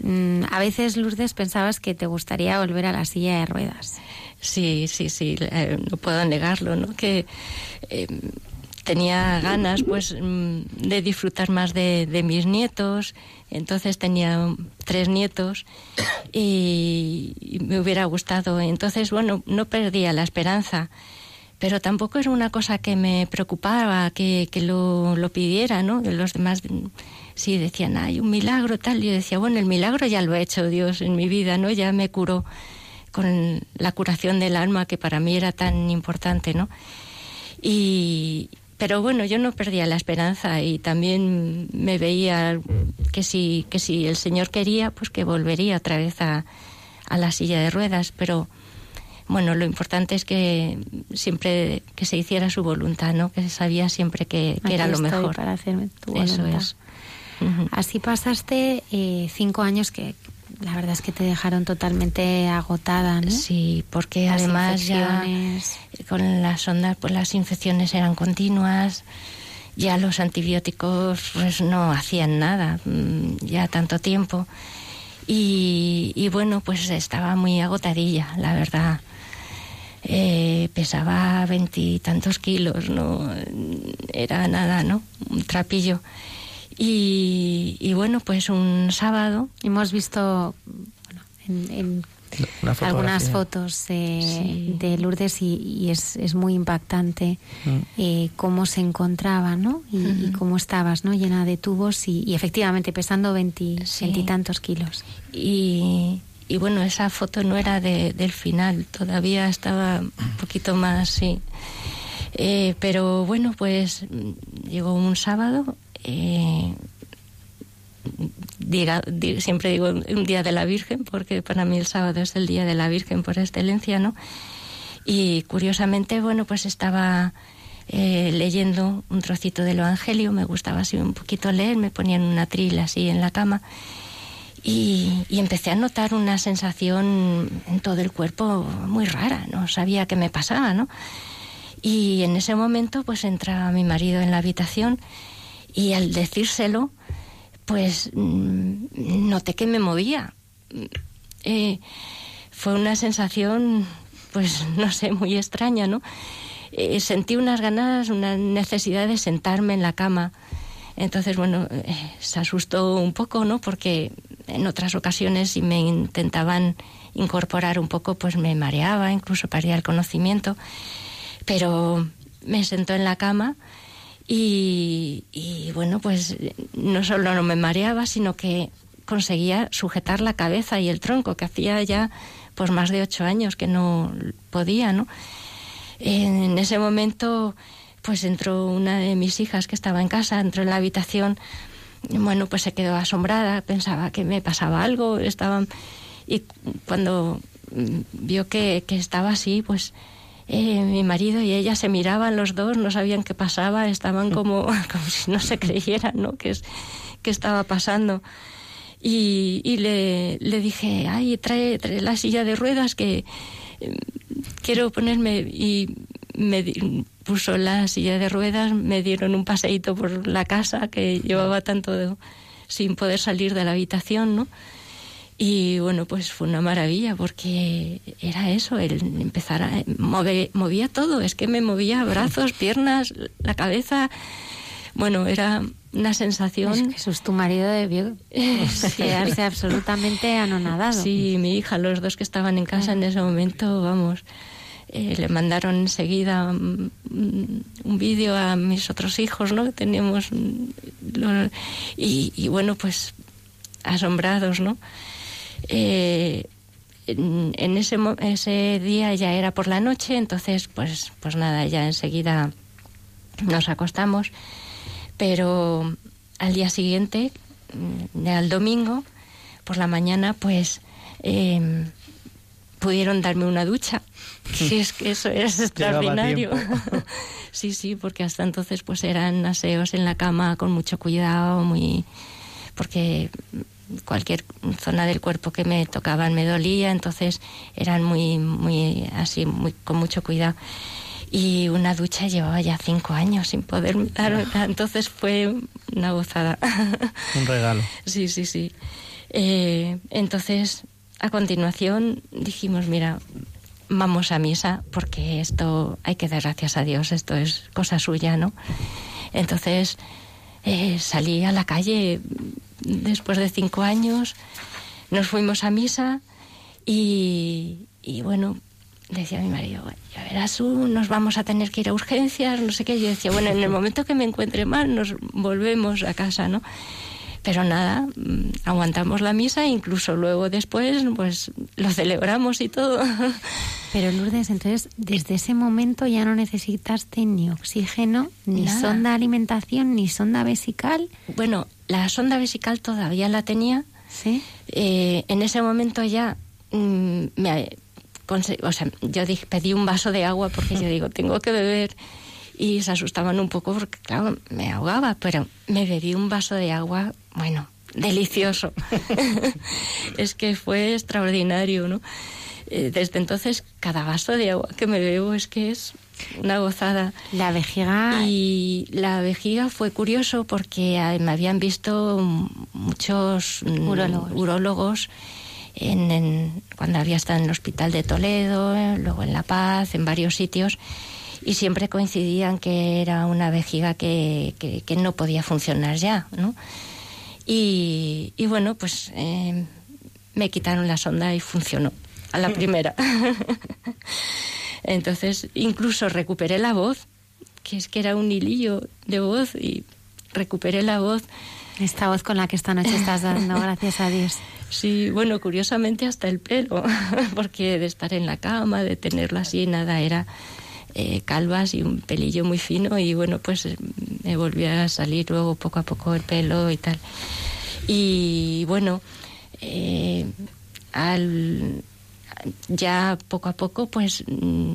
Mm, a veces, Lourdes, pensabas que te gustaría volver a la silla de ruedas. Sí, sí, sí, eh, no puedo negarlo, ¿no? Que eh, tenía ganas, pues, mm, de disfrutar más de, mis nietos. Entonces tenía tres nietos y me hubiera gustado. Entonces, bueno, no perdía la esperanza pero tampoco era una cosa que me preocupaba que, que lo, lo, pidiera, ¿no? Los demás sí decían, hay un milagro tal, yo decía, bueno, el milagro ya lo ha hecho Dios en mi vida, ¿no? Ya me curó con la curación del alma que para mí era tan importante, ¿no? Y, pero bueno, yo no perdía la esperanza y también me veía que si, que si el Señor quería, pues que volvería otra vez a, a la silla de ruedas, pero bueno, lo importante es que siempre que se hiciera su voluntad, ¿no? Que sabía siempre que, que era lo mejor. Para hacerme tu voluntad. Eso es. Así pasaste eh, cinco años que la verdad es que te dejaron totalmente agotada, ¿no? Sí, porque las además ya con las ondas, pues las infecciones eran continuas, ya los antibióticos pues no hacían nada, ya tanto tiempo. Y, y bueno, pues estaba muy agotadilla, la verdad. Eh, pesaba veintitantos kilos, no era nada, ¿no? Un trapillo. Y, y, bueno, pues un sábado. Hemos visto bueno, en, en algunas fotos de, sí. de Lourdes y, y es, es, muy impactante mm. eh, cómo se encontraba, ¿no? Y, y, cómo estabas, ¿no? Llena de tubos y, y efectivamente pesando veintitantos sí. kilos. Y, y bueno, esa foto no era de, del final, todavía estaba un poquito más, sí. Eh, pero bueno, pues llegó un sábado, eh, diga, siempre digo un día de la Virgen, porque para mí el sábado es el día de la Virgen por excelencia, ¿no? Y curiosamente, bueno, pues estaba eh, leyendo un trocito del Evangelio, me gustaba así un poquito leer, me ponían una trila así en la cama y, y, empecé a notar una sensación en todo el cuerpo muy rara, no sabía qué me pasaba, ¿no? Y en ese momento pues entra mi marido en la habitación y al decírselo pues mm, noté que me movía. Eh, fue una sensación pues no sé, muy extraña, ¿no? Eh, sentí unas ganas, una necesidad de sentarme en la cama. Entonces, bueno, eh, se asustó un poco, ¿no? Porque en otras ocasiones si me intentaban incorporar un poco, pues me mareaba, incluso perdía el conocimiento. Pero me sentó en la cama y, bueno, pues no solo no me mareaba, sino que conseguía sujetar la cabeza y el tronco, que hacía ya pues más de ocho años que no podía, ¿no? En ese momento, pues entró una de mis hijas que estaba en casa, entró en la habitación bueno, pues se quedó asombrada, pensaba que me pasaba algo, estaba y cuando vio que, que estaba así, pues eh, mi marido y ella se miraban los dos, no sabían qué pasaba, estaban como, como si no se creyeran, ¿no? Que, es, que estaba pasando. Y, y le, le, dije, ay, trae, trae, la silla de ruedas que quiero ponerme y me puso la silla de ruedas, me dieron un paseíto por la casa que llevaba tanto de, sin poder salir de la habitación, ¿no? Y bueno, pues fue una maravilla porque era eso, el empezar a mover, movía todo, es que me movía brazos, piernas, la cabeza. Bueno, era una sensación. Jesús, tu marido debió quedarse absolutamente anonadado. Sí, mi hija, los dos que estaban en casa en ese momento, vamos eh, le mandaron enseguida un, un vídeo a mis otros hijos, ¿no? Que teníamos lo, y, y, bueno, pues asombrados, ¿no? Eh, en, en ese, ese día ya era por la noche, entonces pues, pues nada, ya enseguida nos acostamos, pero al día siguiente, mm, al domingo, por la mañana, pues eh, pudieron darme una ducha. Sí, es que eso es extraordinario. sí, sí, porque hasta entonces pues eran aseos en la cama con mucho cuidado, muy porque cualquier zona del cuerpo que me tocaban me dolía, entonces eran muy muy así muy con mucho cuidado. Y una ducha llevaba ya cinco años sin poder dar, entonces fue una gozada. Un regalo. Sí, sí, sí. Eh, entonces, a continuación dijimos, mira, vamos a misa porque esto hay que dar gracias a Dios, esto es cosa suya, ¿no? Entonces eh, salí a la calle después de cinco años, nos fuimos a misa y, y bueno, decía mi marido, ya verás tú, nos vamos a tener que ir a urgencias, no sé qué. Yo decía, bueno, en el momento que me encuentre mal, nos volvemos a casa, ¿no? Pero nada, mm, aguantamos la misa, incluso luego después, pues lo celebramos y todo. Pero Lourdes, entonces, desde ese momento ya no necesitaste ni oxígeno, ni sonda de alimentación, ni sonda vesical. Bueno, la sonda vesical todavía la tenía. Sí. Eh, en ese momento ya mm, me, o sea, yo dije, pedí un vaso de agua porque yo digo, tengo que beber. Y se asustaban un poco porque, claro, me ahogaba, pero me bebí un vaso de agua, bueno, delicioso. es que fue extraordinario, ¿no? Eh, desde entonces, cada vaso de agua que me bebo es que es una gozada. La vejiga. Y la vejiga fue curioso porque ah, me habían visto muchos mm, urólogos, urólogos en, cuando había estado en el Hospital de Toledo, luego en La Paz, en varios sitios, y siempre coincidían que era una vejiga que, que, no podía funcionar ya, ¿no? Y, y bueno, pues eh, me quitaron la sonda y funcionó a la primera. Entonces, incluso recuperé la voz, que es que era un hilillo de voz, y recuperé la voz. Esta voz con la que esta noche estás dando, gracias a Dios. Sí, bueno, curiosamente hasta el pelo, porque de estar en la cama, de tenerla así, nada, era eh, calvas y un pelillo muy fino y bueno, pues eh, me volvió a salir luego poco a poco el pelo y tal. Y bueno, eh, al, ya poco a poco pues mm,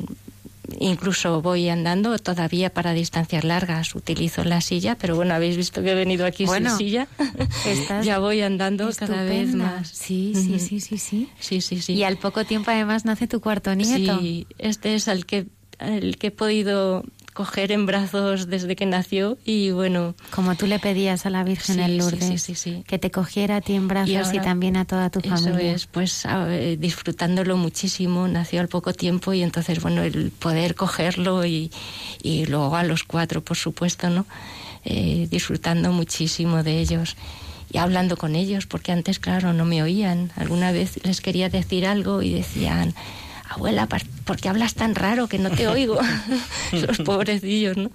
incluso voy andando todavía para distancias largas utilizo la silla pero bueno habéis visto que he venido aquí sin silla. ya voy andando cada vez más. Sí sí, sí sí sí. Sí sí sí. Y al poco tiempo además nace tu cuarto nieto. Sí este es el que el que he podido coger en brazos desde que nació y bueno... Como tú le pedías a la Virgen el Lourdes, sí, sí, que te cogiera a ti en brazos y, también a toda tu familia. Eso es, pues disfrutándolo muchísimo, nació al poco tiempo y entonces, bueno, el poder cogerlo y, y luego a los cuatro, por supuesto, ¿no? Eh, disfrutando muchísimo de ellos y hablando con ellos, porque antes, claro, no me oían. Alguna vez les quería decir algo y decían abuela, ¿por qué hablas tan raro que no te oigo? Los pobrecillos, ¿no?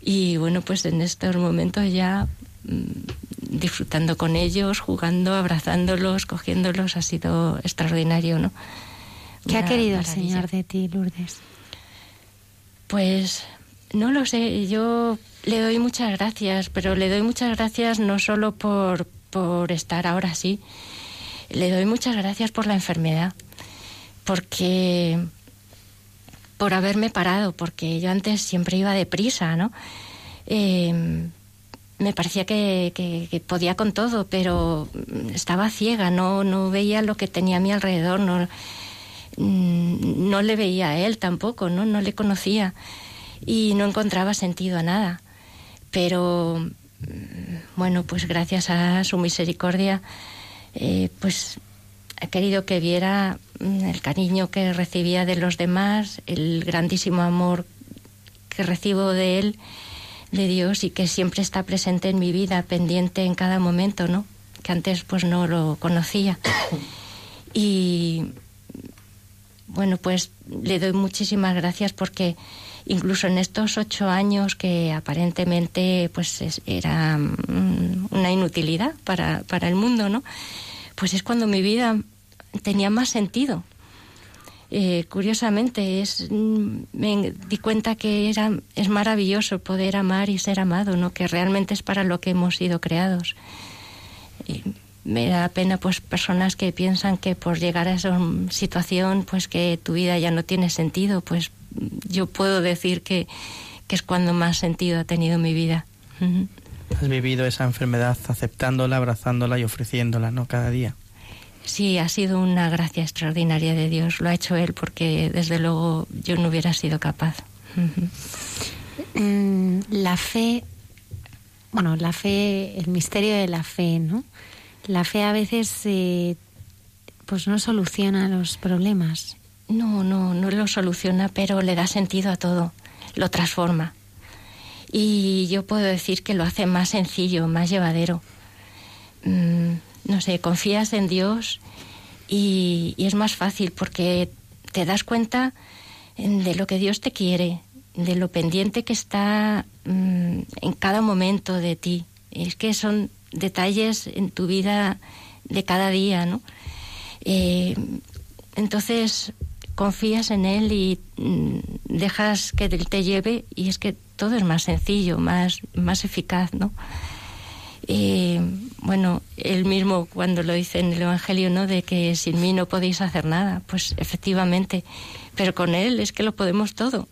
Y bueno, pues en estos momentos ya mm, disfrutando con ellos, jugando, abrazándolos, cogiéndolos, ha sido extraordinario, ¿no? ¿Qué ha querido el Señor de ti, Lourdes? Pues no lo sé, yo le doy muchas gracias, pero le doy muchas gracias no solo por, por estar ahora así, le doy muchas gracias por la enfermedad porque por haberme parado, porque yo antes siempre iba deprisa, ¿no? Eh, me parecía que, podía con todo, pero estaba ciega, no, no veía lo que tenía a mi alrededor, no, mm, no le veía a él tampoco, ¿no? no le conocía y no encontraba sentido a nada. Pero mm, bueno, pues gracias a su misericordia, eh, pues ha querido que viera mm, el cariño que recibía de los demás, el grandísimo amor que recibo de él, de Dios y que siempre está presente en mi vida, pendiente en cada momento, ¿no? Que antes pues no lo conocía. Y bueno, pues le doy muchísimas gracias porque incluso en estos ocho años que aparentemente pues era mm, una inutilidad para, para el mundo, ¿no? Pues es cuando mi vida tenía más sentido. Eh, curiosamente, es, mm, me di cuenta que era, es maravilloso poder amar y ser amado, ¿no? que realmente es para lo que hemos sido creados. me da pena pues personas que piensan que por llegar a esa situación pues que tu vida ya no tiene sentido pues yo puedo decir que, que es cuando más sentido ha tenido mi vida Has vivido esa enfermedad aceptándola, abrazándola y ofreciéndola, ¿no? Cada día. Sí, ha sido una gracia extraordinaria de Dios. Lo ha hecho Él porque desde luego yo no hubiera sido capaz. Mm, la fe, bueno, la fe, el misterio de la fe, ¿no? La fe a veces eh, pues no soluciona los problemas. No, no, no lo soluciona, pero le da sentido a todo, lo transforma. Y yo puedo decir que lo hace más sencillo, más llevadero. Mm, no sé, confías en Dios y, es más fácil porque te das cuenta de lo que Dios te quiere, de lo pendiente que está mm, en cada momento de ti. Es que son detalles en tu vida de cada día, ¿no? Eh, entonces confías en Él y mm, dejas que Él te lleve y es que todo es más sencillo, más, más eficaz, ¿no? Eh, bueno, él mismo cuando lo dice en el Evangelio, ¿no? De que sin mí no podéis hacer nada, pues efectivamente, pero con Él es que lo podemos todo,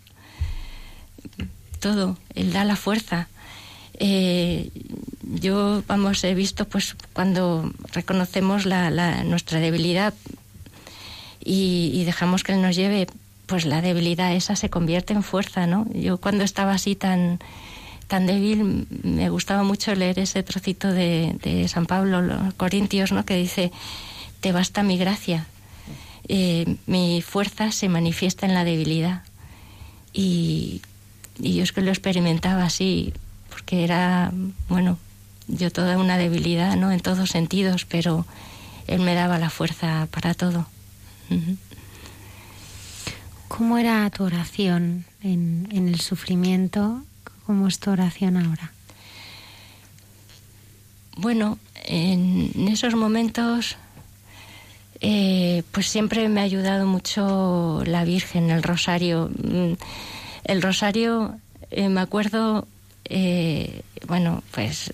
todo, Él da la fuerza. Eh, yo, vamos, he visto pues cuando reconocemos nuestra debilidad y, dejamos que Él nos lleve, pues la debilidad esa se convierte en fuerza, ¿no? Yo cuando estaba así tan, tan débil, me gustaba mucho leer ese trocito de, San Pablo, los Corintios, ¿no? Que dice, te basta mi gracia, eh, mi fuerza se manifiesta en la debilidad. Y, y yo es que lo experimentaba así, porque era, bueno, yo toda una debilidad, ¿no? En todos sentidos, pero él me daba la fuerza para todo. ¿Cómo era tu oración en, en, el sufrimiento? ¿Cómo es tu oración ahora? Bueno, en esos momentos, eh, pues siempre me ha ayudado mucho la Virgen, el rosario. Mm, el rosario, eh, me acuerdo eh, bueno, pues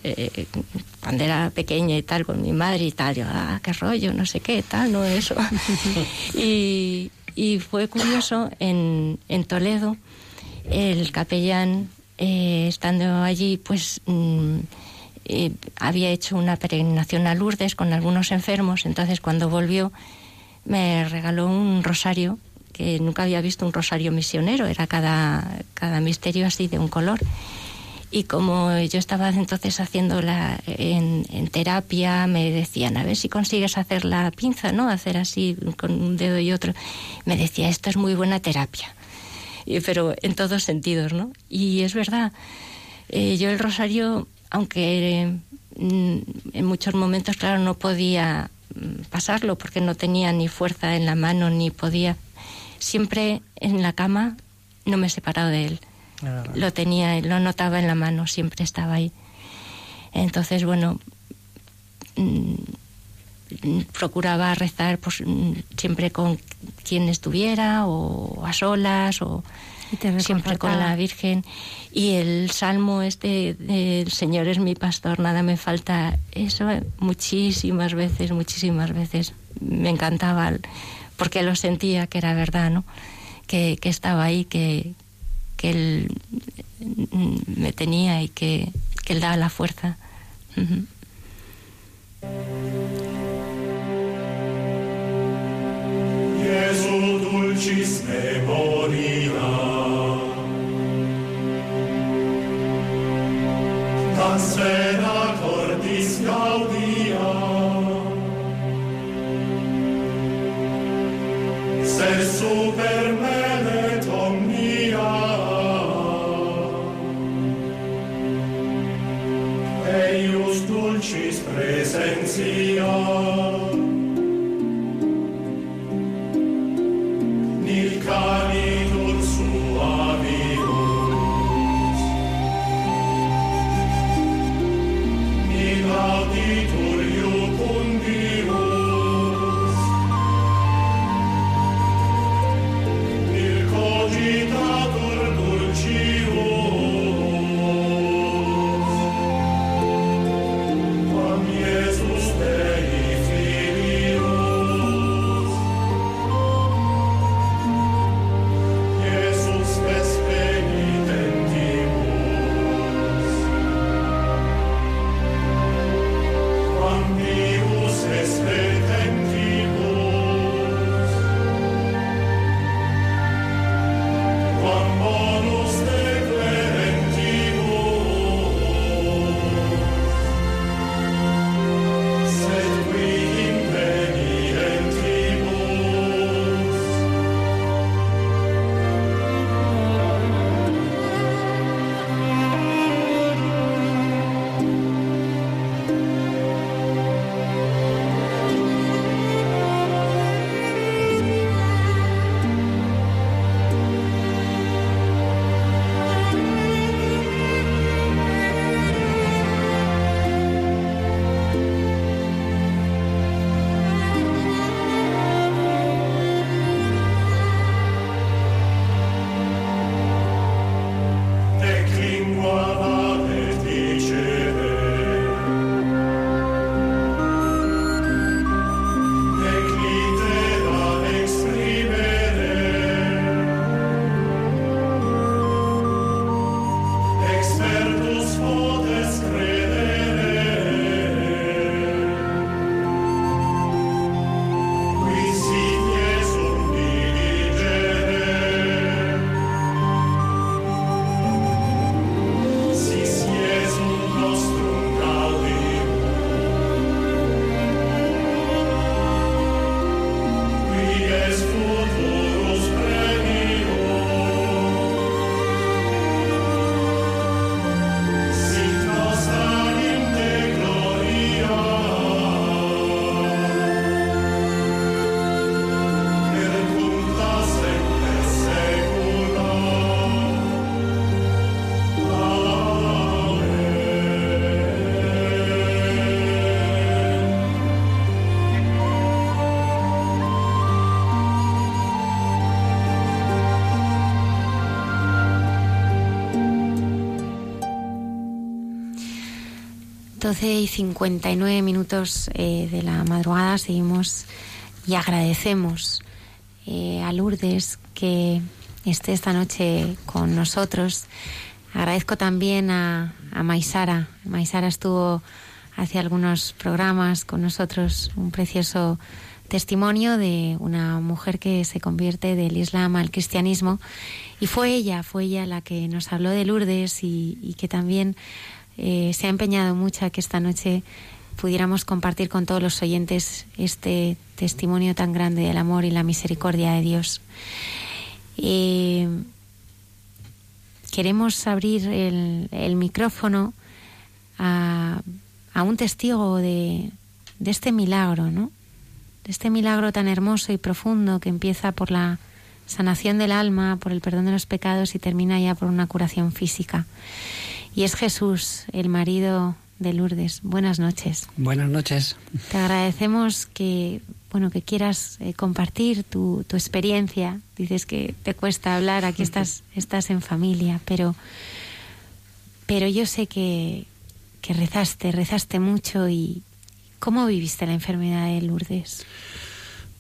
cuando era pequeña y tal, con mi madre y tal, yo, ah, qué rollo, no sé qué, tal, no eso. y, fue curioso, en, en Toledo, el capellán, eh, estando allí, pues mm, había hecho una peregrinación a Lourdes con algunos enfermos, entonces cuando volvió me regaló un rosario que nunca había visto un rosario misionero, era cada, cada misterio así de un color. Y como yo estaba entonces haciéndola en, en, terapia, me decían, a ver si consigues hacer la pinza, ¿no? Hacer así con un dedo y otro. Me decía, esto es muy buena terapia. pero en todos sentidos, ¿no? Y es verdad, eh, yo el rosario, aunque mm, en muchos momentos, claro, no podía mm, pasarlo porque no tenía ni fuerza en la mano ni podía, siempre en la cama no me he separado de él lo tenía, lo notaba en la mano, siempre estaba ahí. Entonces, bueno, mm, procuraba rezar pues, mm, siempre con quien estuviera o a solas o siempre con la Virgen. Y el salmo este del Señor es mi pastor, nada me falta, eso muchísimas veces, muchísimas veces me encantaba porque lo sentía que era verdad, ¿no? Que, que estaba ahí, que, que Él me tenía y que, que Él daba la fuerza. presentia nil cani es 12 y 59 minutos eh, de la madrugada seguimos y agradecemos eh, a Lourdes que esté esta noche con nosotros. Agradezco también a, a Maisara. Estuvo hace algunos programas con nosotros, un precioso testimonio de una mujer que se convierte del Islam al cristianismo y fue ella, fue ella la que nos habló de Lourdes y, que también eh, se ha empeñado mucho a que esta noche pudiéramos compartir con todos los oyentes este testimonio tan grande del amor y la misericordia de Dios. Eh, queremos abrir el, micrófono a, un testigo de, de este milagro, ¿no? De este milagro tan hermoso y profundo que empieza por la sanación del alma, por el perdón de los pecados y termina ya por una curación física. Y es Jesús, el marido de Lourdes. Buenas noches. Buenas noches. Te agradecemos que bueno que quieras eh, compartir tu, tu, experiencia. Dices que te cuesta hablar, aquí estás, estás en familia, pero, pero yo sé que, que rezaste, rezaste mucho y ¿cómo viviste la enfermedad de Lourdes?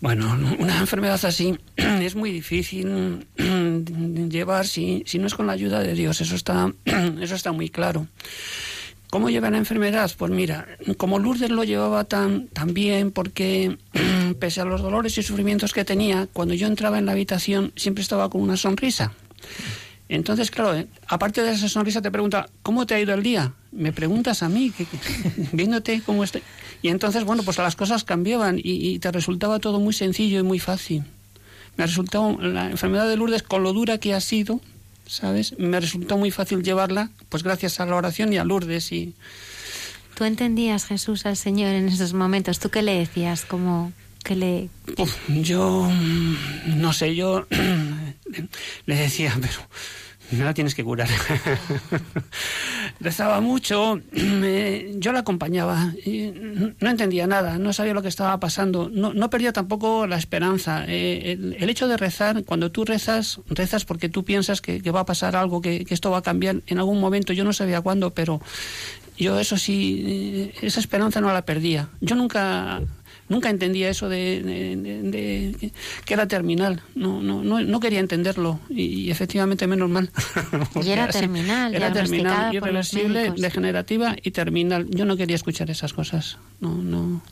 Bueno, una enfermedad así es muy difícil llevar si, no es con la ayuda de Dios, eso está, eso está muy claro. ¿Cómo lleva la enfermedad? Pues mira, como Lourdes lo llevaba tan, tan bien, porque pese a los dolores y sufrimientos que tenía, cuando yo entraba en la habitación siempre estaba con una sonrisa. Entonces, claro, eh, aparte de esa sonrisa te pregunta, ¿cómo te ha ido el día? Me preguntas a mí, que, viéndote cómo estoy. Y entonces, bueno, pues las cosas cambiaban y, y, te resultaba todo muy sencillo y muy fácil. Me resultó la enfermedad de Lourdes, con lo dura que ha sido, ¿sabes? Me resultó muy fácil llevarla, pues gracias a la oración y a Lourdes y... ¿Tú entendías, Jesús, al Señor en esos momentos? ¿Tú qué le decías? como que le...? yo, no sé, yo le decía, pero me la tienes que curar. Rezaba mucho, yo la acompañaba, no entendía nada, no sabía lo que estaba pasando, no, no perdía tampoco la esperanza. Eh, el, hecho de rezar, cuando tú rezas, rezas porque tú piensas que, va a pasar algo, que, que, esto va a cambiar en algún momento, yo no sabía cuándo, pero yo eso sí, eh, esa esperanza no la perdía. Yo nunca nunca entendía eso de, que era terminal. No, no, no, quería entenderlo y, efectivamente menos mal. y era terminal, era terminal, irreversible, degenerativa y terminal. Yo no quería escuchar esas cosas. No, no.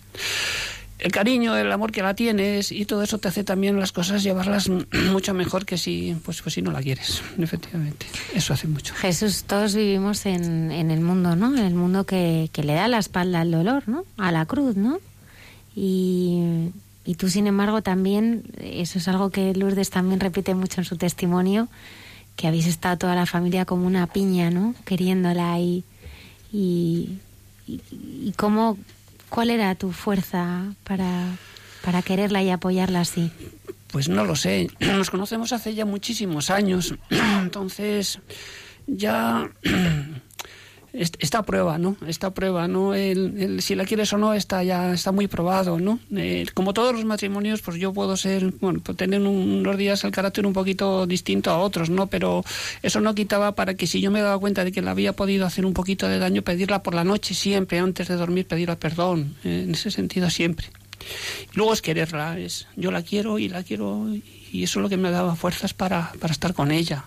El cariño, el amor que la tienes y todo eso te hace también las cosas llevarlas mucho mejor que si, pues, pues si no la quieres, efectivamente. Eso hace mucho. Jesús, todos vivimos en, en el mundo, ¿no? En el mundo que, que le da la espalda al dolor, ¿no? A la cruz, ¿no? Y, tú, sin embargo, también, eso es algo que Lourdes también repite mucho en su testimonio, que habéis estado toda la familia como una piña, ¿no? Queriéndola y, y, y cómo, ¿cuál era tu fuerza para, para quererla y apoyarla así? Pues no lo sé. Nos conocemos hace ya muchísimos años. Entonces, ya esta prueba, ¿no? Esta prueba, ¿no? El, si la quieres o no está ya está muy probado, ¿no? Eh, como todos los matrimonios, pues yo puedo ser, bueno, pues tener unos días el carácter un poquito distinto a otros, ¿no? Pero eso no quitaba para que si yo me daba cuenta de que la había podido hacer un poquito de daño, pedirla por la noche siempre, antes de dormir, pedirla perdón, eh, en ese sentido siempre. luego es quererla, es yo la quiero y la quiero y eso es lo que me daba fuerzas para, para estar con ella,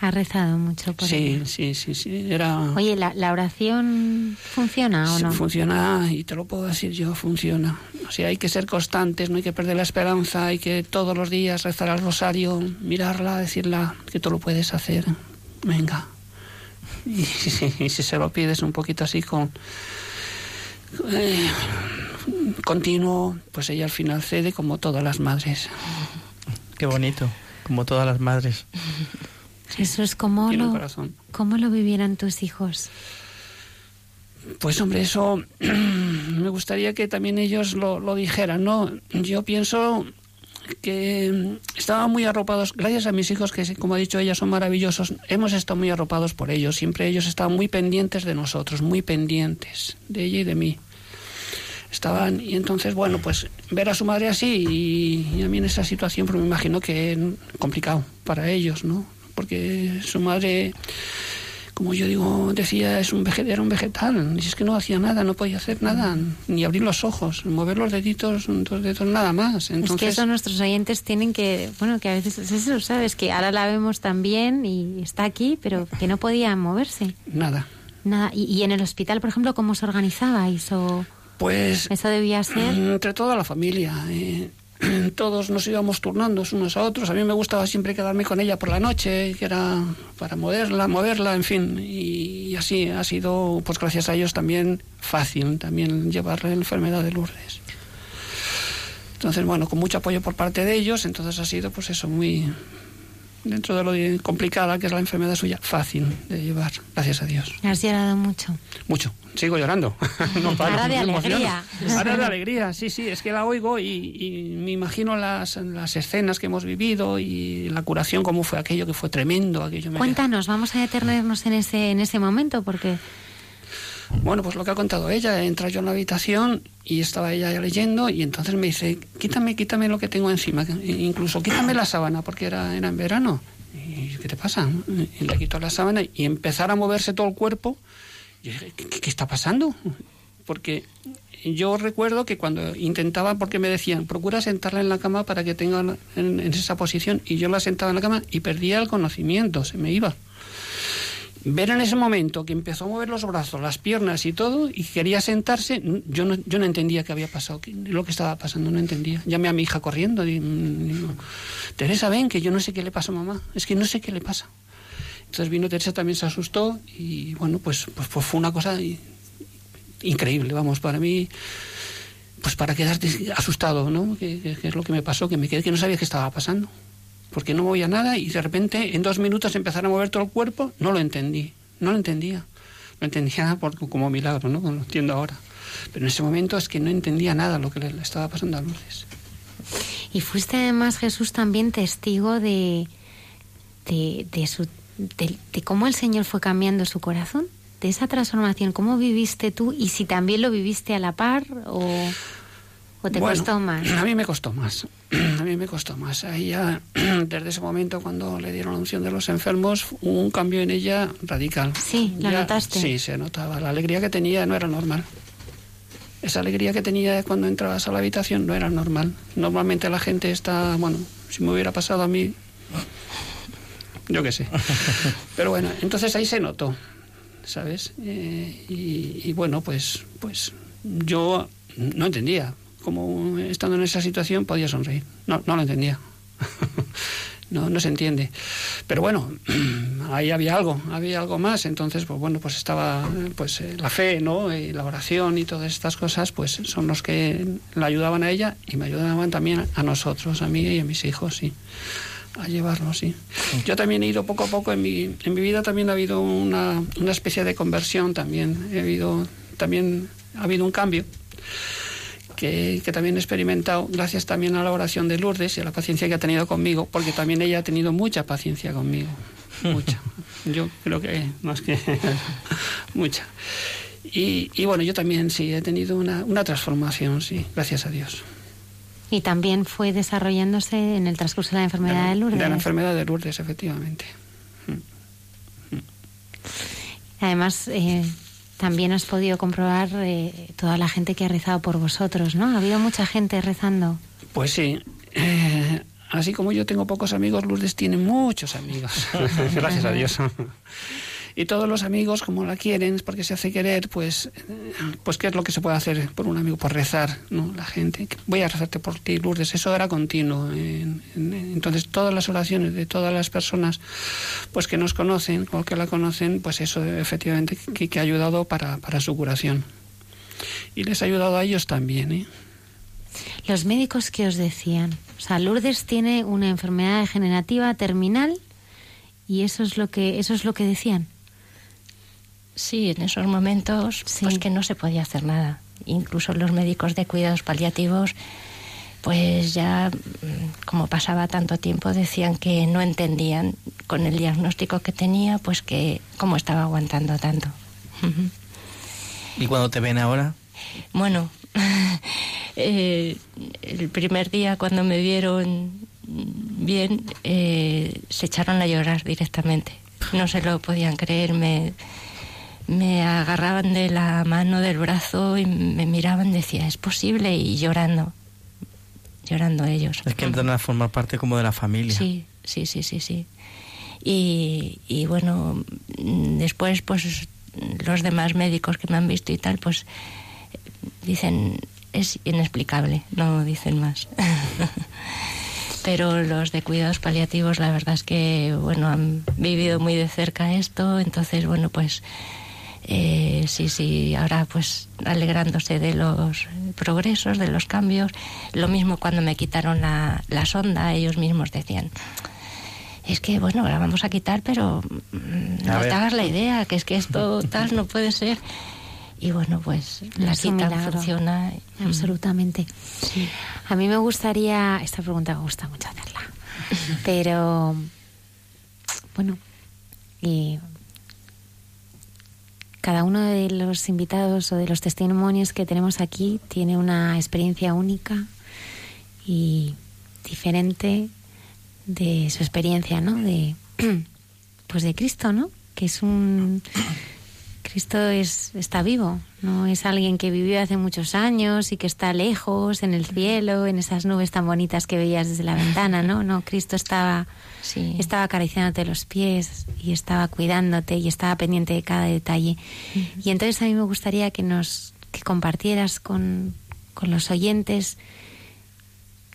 ha rezado mucho por sí, Sí, sí, sí. Era... Oye, ¿la, ¿la, oración funciona o no? Funciona, y te lo puedo decir yo, funciona. O sea, hay que ser constantes, no hay que perder la esperanza, hay que todos los días rezar al rosario, mirarla, decirla que tú lo puedes hacer. Venga. Y, si se lo pides un poquito así con... Eh, continuo, pues ella al final cede como todas las madres. Qué bonito, como todas las madres. Eso es como lo, ¿cómo lo vivieran tus hijos? Pues hombre, eso me gustaría que también ellos lo, lo dijeran, ¿no? Yo pienso que estaban muy arropados, gracias a mis hijos, que como ha dicho ella, son maravillosos, hemos estado muy arropados por ellos, siempre ellos estaban muy pendientes de nosotros, muy pendientes de ella y de mí. Estaban, y entonces, bueno, pues ver a su madre así y, y a mí en esa situación, pues me imagino que complicado para ellos, ¿no? Porque su madre como yo digo, decía, es un vegetal, era un vegetal. Y es que no hacía nada, no podía hacer nada, ni abrir los ojos, mover los deditos, dos dedos, nada más. Entonces, es que eso nuestros oyentes tienen que, bueno, que a veces es eso, ¿sabes? Que ahora la vemos también y está aquí, pero que no podía moverse. Nada. Nada. ¿Y, y en el hospital, por ejemplo, cómo os organizabais? O... Pues. Eso debía ser. Entre toda la familia. Eh, todos nos íbamos turnando unos a otros. A mí me gustaba siempre quedarme con ella por la noche, que era para moverla, moverla, en fin. Y, así ha sido, pues gracias a ellos también fácil también llevar la enfermedad de Lourdes. Entonces, bueno, con mucho apoyo por parte de ellos, entonces ha sido, pues eso, muy, dentro de lo complicada que es la enfermedad suya, fácil de llevar, gracias a Dios. ¿Has llorado mucho? Mucho, sigo llorando. no paro, Ahora de alegría. Ahora de alegría, sí, sí, es que la oigo y, y, me imagino las, las escenas que hemos vivido y la curación, cómo fue aquello, que fue tremendo. Aquello Cuéntanos, vamos a detenernos en ese, en ese momento, porque... Bueno, pues lo que ha contado ella, entra yo en la habitación y estaba ella leyendo y entonces me dice, quítame, quítame lo que tengo encima, incluso quítame la sábana porque era, en verano. Y ¿qué te pasa? Le quito la sábana y empezar a moverse todo el cuerpo. Y dije, ¿qué, qué está pasando? Porque yo recuerdo que cuando intentaba, porque me decían, procura sentarla en la cama para que tenga en, en esa posición, y yo la sentaba en la cama y perdía el conocimiento, se me iba ver en ese momento que empezó a mover los brazos, las piernas y todo, y quería sentarse, yo no, yo no entendía qué había pasado, lo que estaba pasando, no entendía. Llamé a mi hija corriendo, digo, Teresa, ven, que yo no sé qué le pasa a mamá, es que no sé qué le pasa. Entonces vino Teresa, también se asustó, y bueno, pues, pues, pues fue una cosa increíble, vamos, para mí, pues para quedarte asustado, ¿no? ¿Qué, es lo que me pasó? Que me quedé que no sabía qué estaba pasando porque no movía nada y de repente en dos minutos empezar a mover todo el cuerpo, no lo entendí, no lo entendía. Lo entendía por, como milagro, ¿no? Lo entiendo ahora. Pero en ese momento es que no entendía nada lo que le, estaba pasando a Lourdes. Y fuiste además, Jesús, también testigo de, de, de, su, de cómo el Señor fue cambiando su corazón, de esa transformación. ¿Cómo viviste tú y si también lo viviste a la par o...? ¿O te bueno, costó más? A mí me costó más. A mí me costó más. Ahí ya, desde ese momento, cuando le dieron la unción de los enfermos, hubo un cambio en ella radical. Sí, ¿lo ya, notaste? Sí, se notaba. La alegría que tenía no era normal. Esa alegría que tenía cuando entrabas a la habitación no era normal. Normalmente la gente está, bueno, si me hubiera pasado a mí, yo qué sé. Pero bueno, entonces ahí se notó, ¿sabes? Eh, y, y bueno, pues, pues yo no entendía como estando en esa situación podía sonreír. No, no lo entendía. no, no se entiende. Pero bueno, ahí había algo, había algo más. Entonces, pues bueno, pues estaba pues eh, la fe, ¿no? Y la oración y todas estas cosas, pues son los que la ayudaban a ella y me ayudaban también a nosotros, a mí y a mis hijos, sí a llevarlo, sí. Yo también he ido poco a poco en mi, en mi vida también ha habido una, una especie de conversión también, he habido también ha habido un cambio que, que, también he experimentado gracias también a la oración de Lourdes y a la paciencia que ha tenido conmigo, porque también ella ha tenido mucha paciencia conmigo, mucha. Yo creo que más que mucha. Y, y, bueno, yo también sí he tenido una, una transformación, sí, gracias a Dios. Y también fue desarrollándose en el transcurso de la enfermedad de, de Lourdes. De la enfermedad de Lourdes, efectivamente. Además, eh, también has podido comprobar eh, toda la gente que ha rezado por vosotros, ¿no? Ha habido mucha gente rezando. Pues sí. Eh, así como yo tengo pocos amigos, Lourdes tiene muchos amigos. Gracias a Dios. y todos los amigos, como la quieren, porque se hace querer, pues, pues ¿qué es lo que se puede hacer por un amigo? Por rezar, ¿no? La gente. Voy a rezarte por ti, Lourdes. Eso era continuo. Entonces, todas las oraciones de todas las personas, pues que nos conocen o que la conocen, pues eso efectivamente que, que ha ayudado para, para su curación. Y les ha ayudado a ellos también, ¿eh? Los médicos que os decían, o sea, Lourdes tiene una enfermedad degenerativa terminal y eso es lo que eso es lo que decían. Sí, en esos momentos, sí. pues que no se podía hacer nada. Incluso los médicos de cuidados paliativos, pues ya, como pasaba tanto tiempo, decían que no entendían con el diagnóstico que tenía, pues que cómo estaba aguantando tanto. ¿Y cuando te ven ahora? Bueno, eh, el primer día cuando me vieron bien, eh, se echaron a llorar directamente no se lo podían creer, me, me agarraban de la mano del brazo y me miraban, decía, es posible, y llorando, llorando ellos. Es que entran a formar parte como de la familia. Sí, sí, sí, sí, sí. Y, y bueno, después pues los demás médicos que me han visto y tal, pues dicen, es inexplicable, no dicen más. Pero los de cuidados paliativos, la verdad es que, bueno, han vivido muy de cerca esto, entonces, bueno, pues eh, sí, sí, ahora pues alegrándose de los progresos, de los cambios. Lo mismo cuando me quitaron la, la sonda, ellos mismos decían, es que bueno, la vamos a quitar, pero mm, no te hagas la idea, que es que esto tal no puede ser. Y bueno, pues la Es milagro. funciona. Absolutamente. A mí me gustaría, esta pregunta me gusta mucho hacerla, pero bueno, y cada uno de los invitados o de los testimonios que tenemos aquí tiene una experiencia única y diferente de su experiencia, ¿no? De pues de Cristo, ¿no? Que es un Cristo es, está vivo, no es alguien que vivió hace muchos años y que está lejos, en el cielo, en esas nubes tan bonitas que veías desde la ventana, ¿no? No, Cristo estaba, Sí. estaba acariciándote los pies y estaba cuidándote y estaba pendiente de cada detalle. Y entonces a mí me gustaría que nos que compartieras con, con los oyentes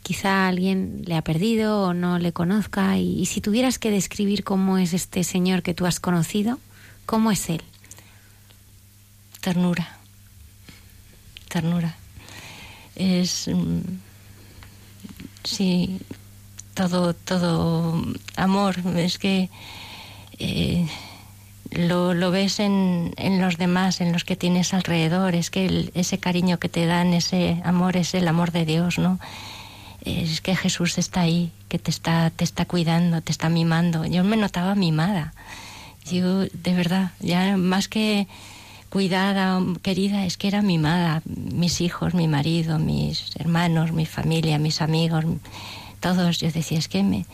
quizá alguien le ha perdido o no le conozca y, y si tuvieras que describir cómo es este señor que tú has conocido, ¿cómo es él? Ternura. Ternura. Es. mm, Sí, todo, todo amor. Es que. eh, lo, lo ves en, en los demás, en los que tienes alrededor. Es que ese cariño que te dan, ese amor, es el amor de Dios, ¿no? Es que Jesús está ahí, que te está, te está cuidando, te está mimando. Yo me notaba mimada. Yo, de verdad, ya más que cuidada, querida, es que era mimada. Mis hijos, mi marido, mis hermanos, mi familia, mis amigos, todos. Yo decía, es que me,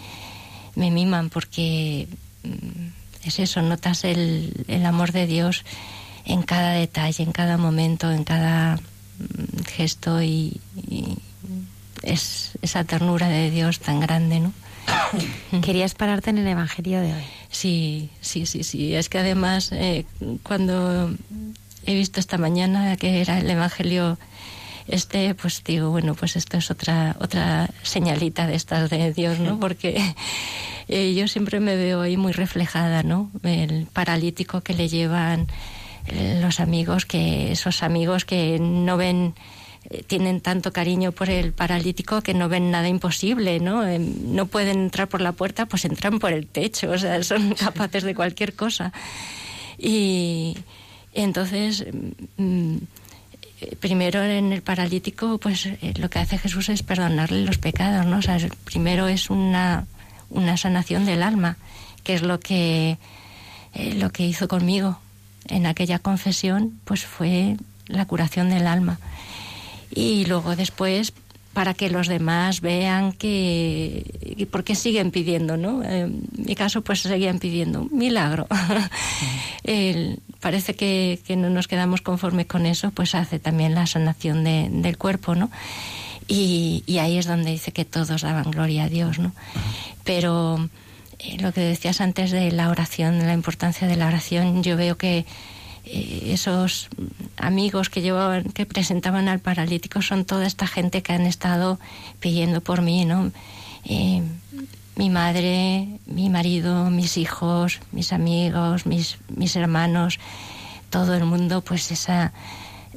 me miman porque mm, es eso, notas el, el amor de Dios en cada detalle, en cada momento, en cada mm, gesto y, y es esa ternura de Dios tan grande, ¿no? Querías pararte en el Evangelio de hoy. Sí, sí, sí, sí. Es que además, eh, cuando he visto esta mañana que era el Evangelio este, pues digo, bueno, pues esto es otra, otra señalita de estas de Dios, ¿no? Porque eh, yo siempre me veo ahí muy reflejada, ¿no? El paralítico que le llevan eh, los amigos, que esos amigos que no ven eh, tienen tanto cariño por el paralítico que no ven nada imposible, ¿no? No pueden entrar por la puerta, pues entran por el techo, o sea, son capaces de cualquier cosa. Y entonces, mm, primero en el paralítico, pues eh, lo que hace Jesús es perdonarle los pecados, ¿no? O sea, primero es una, una sanación del alma, que es lo que, eh, lo que hizo conmigo en aquella confesión, pues fue la curación del alma. Y luego después para que los demás vean que, por qué siguen pidiendo, ¿no? En mi caso, pues seguían pidiendo milagro. El- parece que, no nos quedamos conforme con eso, pues hace también la sanación de- del cuerpo, ¿no? Y, y ahí es donde dice que todos daban gloria a Dios, ¿no? Pero eh, lo que decías antes de la oración, de la importancia de la oración, yo veo que eh, esos amigos que llevaban, que presentaban al paralítico son toda esta gente que han estado pidiendo por mí, ¿no? Eh, mi madre, mi marido, mis hijos, mis amigos, mis, mis hermanos, todo el mundo, pues esa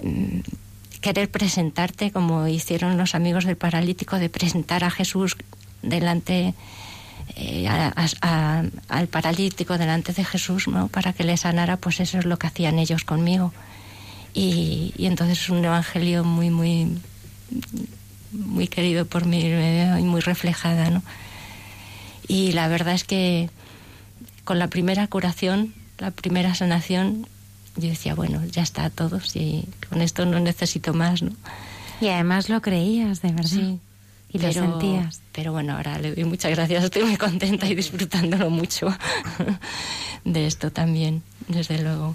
mm, querer presentarte como hicieron los amigos del paralítico, de presentar a Jesús delante eh, a- al paralítico delante de Jesús, ¿no? Para que le sanara, pues eso es lo que hacían ellos conmigo. Y, y entonces es un evangelio muy, muy, muy querido por mí veo y muy reflejada, ¿no? Y la verdad es que con la primera curación, la primera sanación, yo decía, bueno, ya está todo, si con esto no necesito más, ¿no? Y además lo creías, de verdad. Sí. Y lo sentías. Pero bueno, ahora le doy muchas gracias, estoy muy contenta y disfrutándolo mucho. de esto también, desde luego.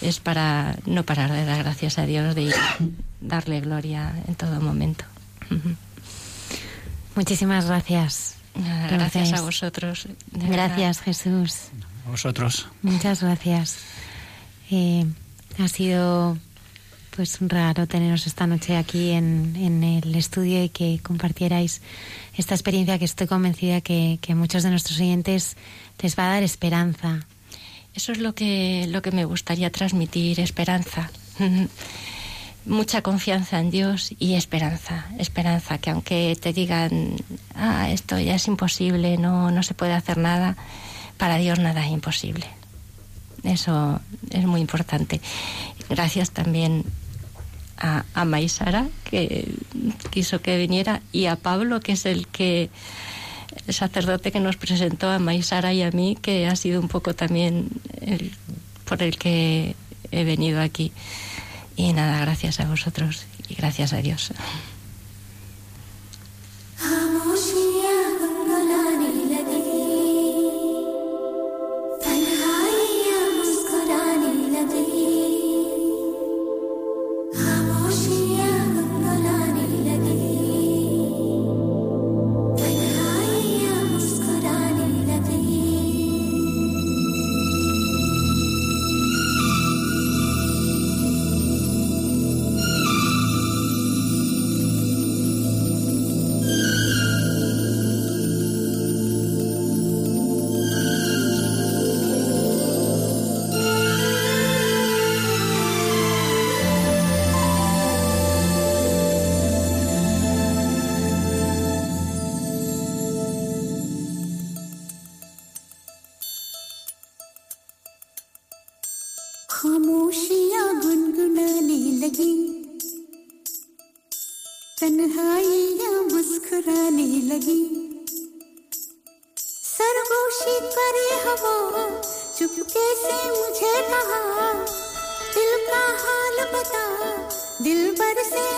Es para no parar de dar gracias a Dios, de darle gloria en todo momento. Muchísimas gracias. Gracias a vosotros. Gracias, Jesús. A vosotros. Muchas gracias. Eh, ha sido pues raro teneros esta noche aquí en, en, el estudio y que compartierais esta experiencia que estoy convencida que, que muchos de nuestros oyentes les va a dar esperanza. Eso es lo que, lo que me gustaría transmitir, esperanza. Mucha confianza en Dios y esperanza. Esperanza, que aunque te digan, ah, esto ya es imposible, no, no se puede hacer nada, para Dios nada es imposible. Eso es muy importante. Gracias también a, a Maisara, que quiso que viniera, y a Pablo, que es el que el sacerdote que nos presentó a Maisara y a mí, que ha sido un poco también por el que he venido aquí. Y nada, gracias a vosotros y gracias a Dios.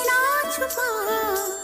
ना छुपा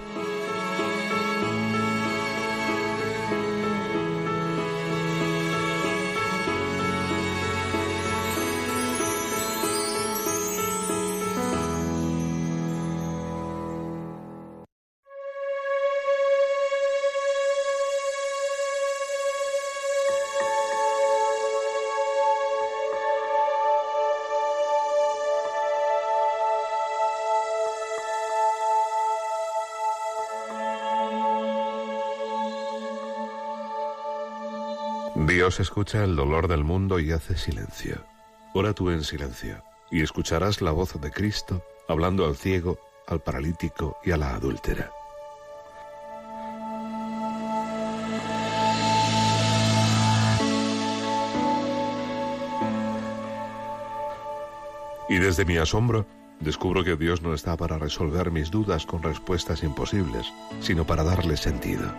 Dios escucha el dolor del mundo y hace silencio. Ora tú en silencio y escucharás la voz de Cristo hablando al ciego, al paralítico y a la adúltera. Y desde mi asombro, descubro que Dios no está para resolver mis dudas con respuestas imposibles, sino para darle sentido.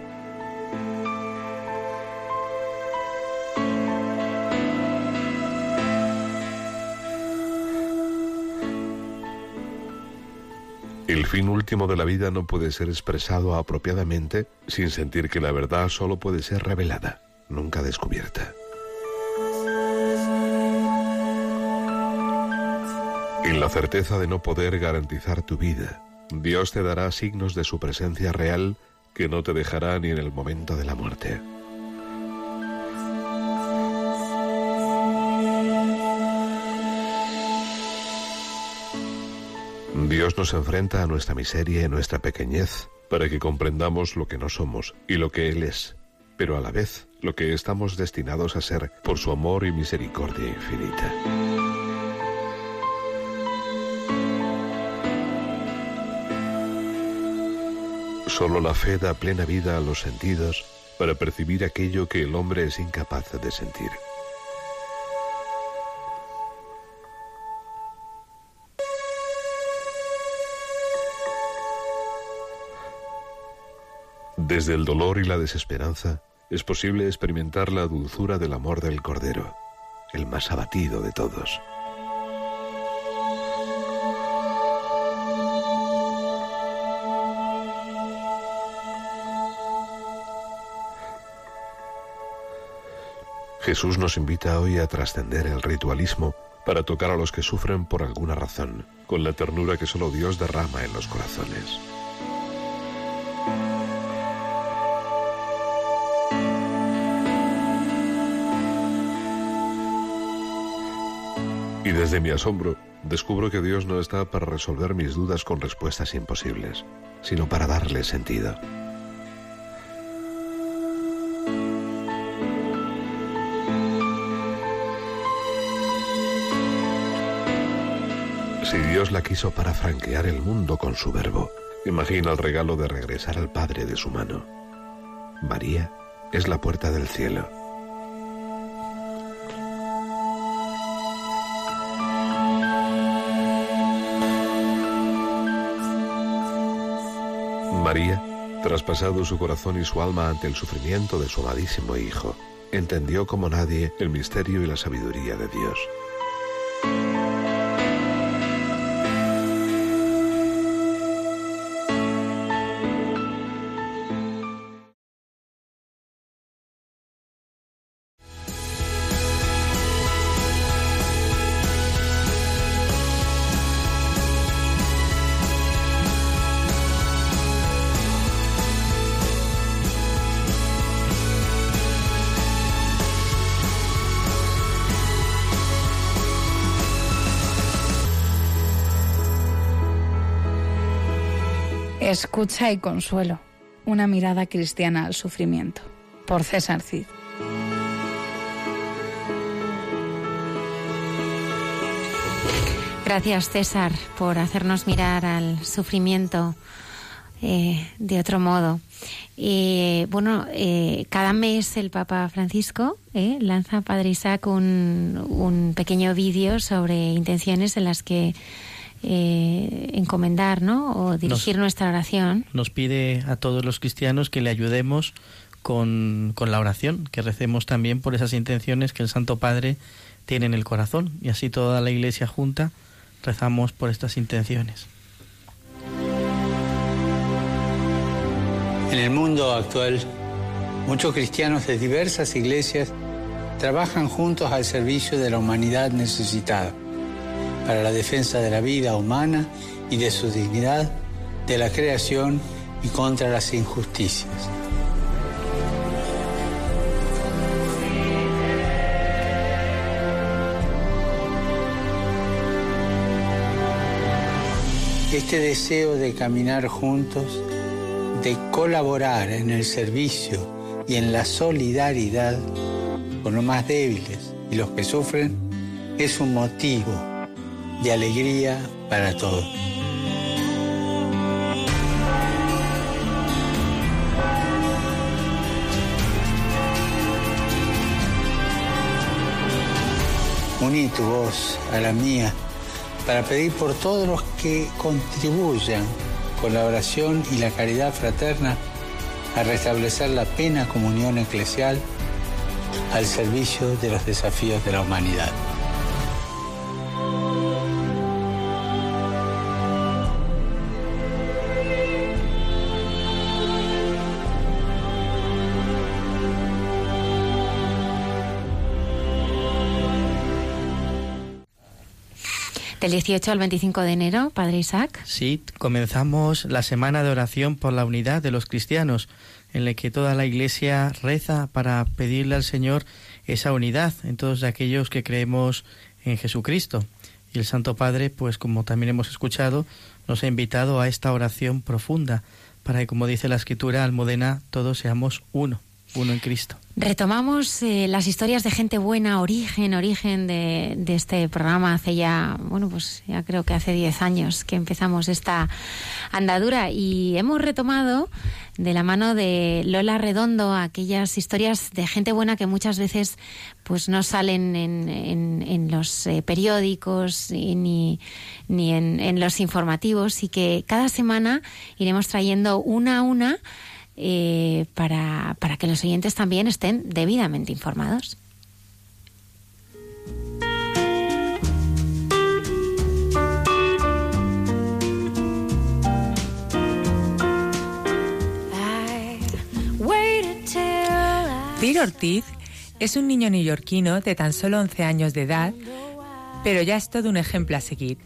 fin último de la vida no puede ser expresado apropiadamente sin sentir que la verdad solo puede ser revelada, nunca descubierta. En la certeza de no poder garantizar tu vida, Dios te dará signos de su presencia real que no te dejará ni en el momento de la muerte. Dios nos enfrenta a nuestra miseria y nuestra pequeñez para que comprendamos lo que no somos y lo que Él es, pero a la vez lo que estamos destinados a ser por su amor y misericordia infinita. Solo la fe da plena vida a los sentidos para percibir aquello que el hombre es incapaz de sentir. Desde el dolor y la desesperanza es posible experimentar la dulzura del amor del Cordero, el más abatido de todos. Jesús nos invita hoy a trascender el ritualismo para tocar a los que sufren por alguna razón, con la ternura que solo Dios derrama en los corazones. Y desde mi asombro, descubro que Dios no está para resolver mis dudas con respuestas imposibles, sino para darle sentido. Si Dios la quiso para franquear el mundo con su verbo, imagina el regalo de regresar al Padre de su mano. María es la puerta del cielo. Traspasado su corazón y su alma ante el sufrimiento de su amadísimo Hijo, entendió como nadie el misterio y la sabiduría de Dios. Escucha y consuelo. Una mirada cristiana al sufrimiento. Por César Cid. Gracias César por hacernos mirar al sufrimiento eh, de otro modo. Bueno, eh, cada mes el Papa Francisco eh, lanza a Padre Isaac un pequeño vídeo sobre intenciones en las que eh, encomendar ¿no? o dirigir nuestra oración. Nos pide a todos los cristianos que le ayudemos con, con la oración, que recemos también por esas intenciones que el Santo Padre tiene en el corazón. Y así toda la Iglesia junta rezamos por estas intenciones. En el mundo actual, muchos cristianos de diversas iglesias trabajan juntos al servicio de la humanidad necesitada para la defensa de la vida humana y de su dignidad, de la creación y contra las injusticias. Este deseo de caminar juntos, de colaborar en el servicio y en la solidaridad con los más débiles y los que sufren, es un motivo de alegría para todos. Uní tu voz a la mía para pedir por todos los que contribuyan con la oración y la caridad fraterna a restablecer la plena comunión eclesial al servicio de los desafíos de la humanidad. Del 18 al 25 de enero, Padre Isaac. Sí, comenzamos la semana de oración por la unidad de los cristianos, en la que toda la Iglesia reza para pedirle al Señor esa unidad en todos aquellos que creemos en Jesucristo. Y el Santo Padre, pues como también hemos escuchado, nos ha invitado a esta oración profunda para que, como dice la Escritura, Almudena, todos seamos uno uno en Cristo. Retomamos eh, las historias de gente buena, origen, origen de, este programa hace ya, bueno, pues ya creo que hace 10 años que empezamos esta andadura y hemos retomado de la mano de Lola Redondo aquellas historias de gente buena que muchas veces pues no salen en, en, los eh, periódicos ni, ni en, en los informativos y que cada semana iremos trayendo una a una eh, para, para que los oyentes también estén debidamente informados. Tiro Ortiz es un niño neoyorquino de tan solo 11 años de edad, pero ya es todo un ejemplo a seguir.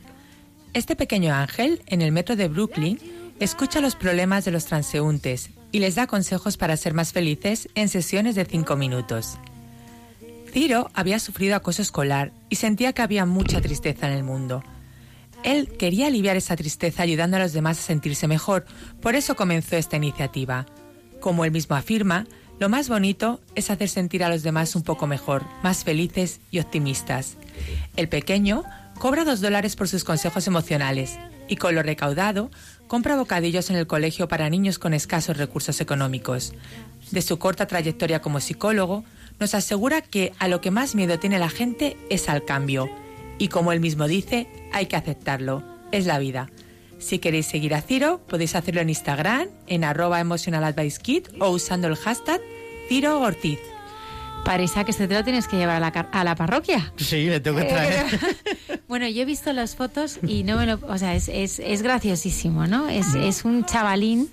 Este pequeño ángel, en el metro de Brooklyn, escucha los problemas de los transeúntes y les da consejos para ser más felices en sesiones de cinco minutos. Ciro había sufrido acoso escolar y sentía que había mucha tristeza en el mundo. Él quería aliviar esa tristeza ayudando a los demás a sentirse mejor, por eso comenzó esta iniciativa. Como él mismo afirma, lo más bonito es hacer sentir a los demás un poco mejor, más felices y optimistas. El pequeño cobra dos dólares por sus consejos emocionales y con lo recaudado compra bocadillos en el colegio para niños con escasos recursos económicos. De su corta trayectoria como psicólogo, nos asegura que a lo que más miedo tiene la gente es al cambio. Y como él mismo dice, hay que aceptarlo. Es la vida. Si queréis seguir a Ciro, podéis hacerlo en Instagram, en arroba emotional o usando el hashtag Ciro Ortiz. Parisa, que este te lo tienes que llevar a la, a la parroquia. Sí, le tengo que traer. bueno, yo he visto las fotos y no me lo... O sea, es, es, es graciosísimo, ¿no? Es, es un chavalín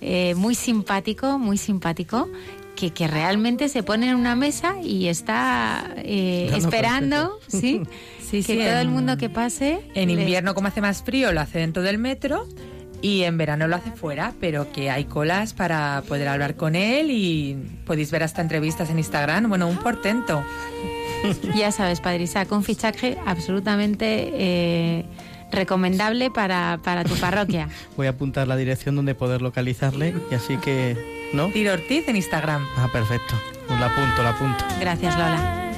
eh, muy simpático, muy simpático, que, que, realmente se pone en una mesa y está eh, esperando, ¿sí? Sí, que sí, todo en, el mundo que pase... En le- invierno, como hace más frío, lo hace dentro del metro y en verano lo hace fuera, pero que hay colas para poder hablar con él y podéis ver hasta entrevistas en Instagram. Bueno, un portento. Ya sabes, Padre Isaac, un fichaje absolutamente eh, recomendable para, para tu parroquia. Voy a apuntar la dirección donde poder localizarle y así que... ¿No? Tiro Ortiz en Instagram. Ah, perfecto. Pues la apunto, la apunto. Gracias, Lola.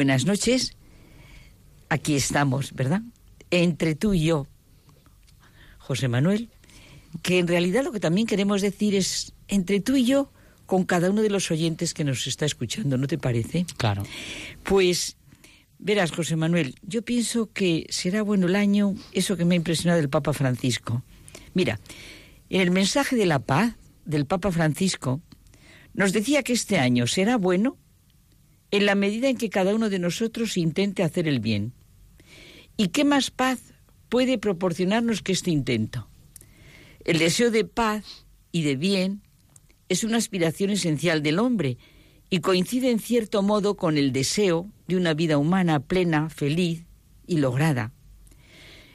Buenas noches. Aquí estamos, ¿verdad? Entre tú y yo, José Manuel, que en realidad lo que también queremos decir es entre tú y yo con cada uno de los oyentes que nos está escuchando, ¿no te parece? Claro. Pues verás, José Manuel, yo pienso que será bueno el año eso que me ha impresionado del Papa Francisco. Mira, en el mensaje de la paz del Papa Francisco nos decía que este año será bueno en la medida en que cada uno de nosotros intente hacer el bien. ¿Y qué más paz puede proporcionarnos que este intento? El deseo de paz y de bien es una aspiración esencial del hombre y coincide en cierto modo con el deseo de una vida humana plena, feliz y lograda.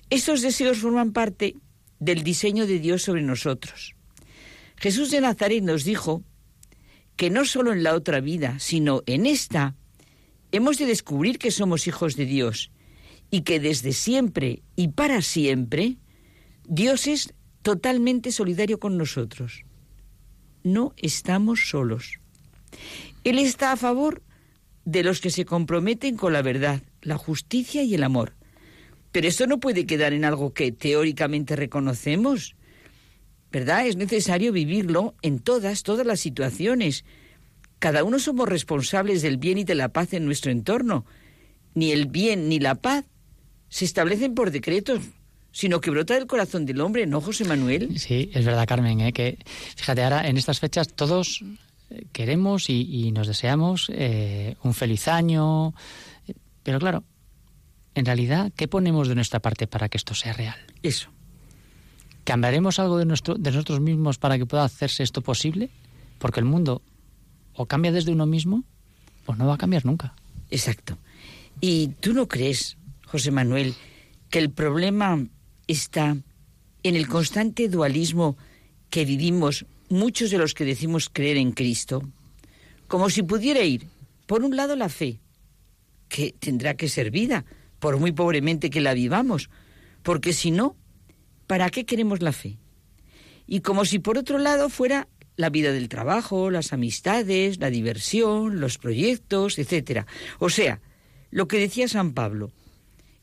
Estos deseos forman parte del diseño de Dios sobre nosotros. Jesús de Nazaret nos dijo que no solo en la otra vida, sino en esta, hemos de descubrir que somos hijos de Dios y que desde siempre y para siempre Dios es totalmente solidario con nosotros. No estamos solos. Él está a favor de los que se comprometen con la verdad, la justicia y el amor. Pero esto no puede quedar en algo que teóricamente reconocemos. ¿Verdad? Es necesario vivirlo en todas, todas las situaciones. Cada uno somos responsables del bien y de la paz en nuestro entorno. Ni el bien ni la paz se establecen por decretos, sino que brota del corazón del hombre, ¿no, José Manuel? Sí, es verdad, Carmen, ¿eh? que fíjate, ahora en estas fechas todos eh, queremos y, nos deseamos eh, un feliz año, pero claro, en realidad, ¿qué ponemos de nuestra parte para que esto sea real? Eso. ¿Cambiaremos algo de, nuestro, de nosotros mismos para que pueda hacerse esto posible? Porque el mundo o cambia desde uno mismo o no va a cambiar nunca. Exacto. ¿Y tú no crees, José Manuel, que el problema está en el constante dualismo que vivimos muchos de los que decimos creer en Cristo? Como si pudiera ir, por un lado, la fe, que tendrá que ser vida, por muy pobremente que la vivamos, porque si no, ¿para qué queremos la fe? Y como si por otro lado fuera la vida del trabajo, las amistades, la diversión, los proyectos, etcétera. O sea, lo que decía San Pablo,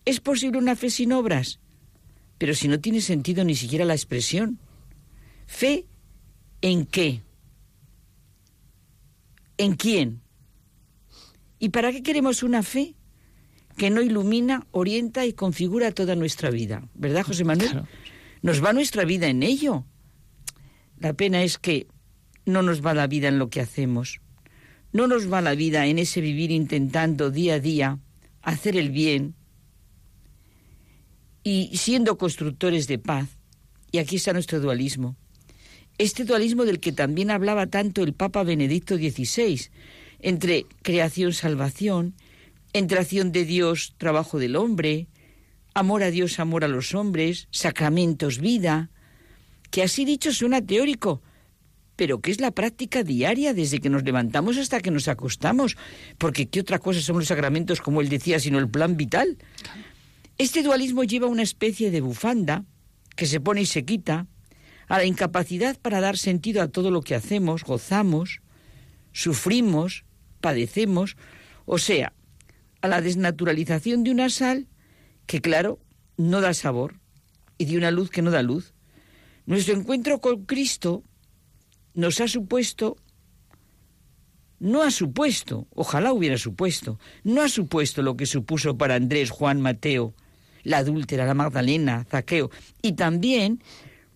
¿es posible una fe sin obras? Pero si no tiene sentido ni siquiera la expresión. ¿Fe en qué? ¿En quién? ¿Y para qué queremos una fe que no ilumina, orienta y configura toda nuestra vida? ¿Verdad, José Manuel? Nos va nuestra vida en ello. La pena es que no nos va la vida en lo que hacemos. No nos va la vida en ese vivir intentando día a día hacer el bien y siendo constructores de paz. Y aquí está nuestro dualismo. Este dualismo del que también hablaba tanto el Papa Benedicto XVI, entre creación-salvación, entre acción de Dios, trabajo del hombre, amor a Dios, amor a los hombres, sacramentos, vida, que así dicho suena teórico, pero que es la práctica diaria desde que nos levantamos hasta que nos acostamos, porque ¿qué otra cosa son los sacramentos, como él decía, sino el plan vital? Este dualismo lleva una especie de bufanda que se pone y se quita, a la incapacidad para dar sentido a todo lo que hacemos, gozamos, sufrimos, padecemos, o sea, a la desnaturalización de una sal que, claro, no da sabor y de una luz que no da luz. Nuestro encuentro con Cristo nos ha supuesto, no ha supuesto, ojalá hubiera supuesto, no ha supuesto lo que supuso para Andrés, Juan, Mateo, la adúltera, la Magdalena, Zaqueo, y también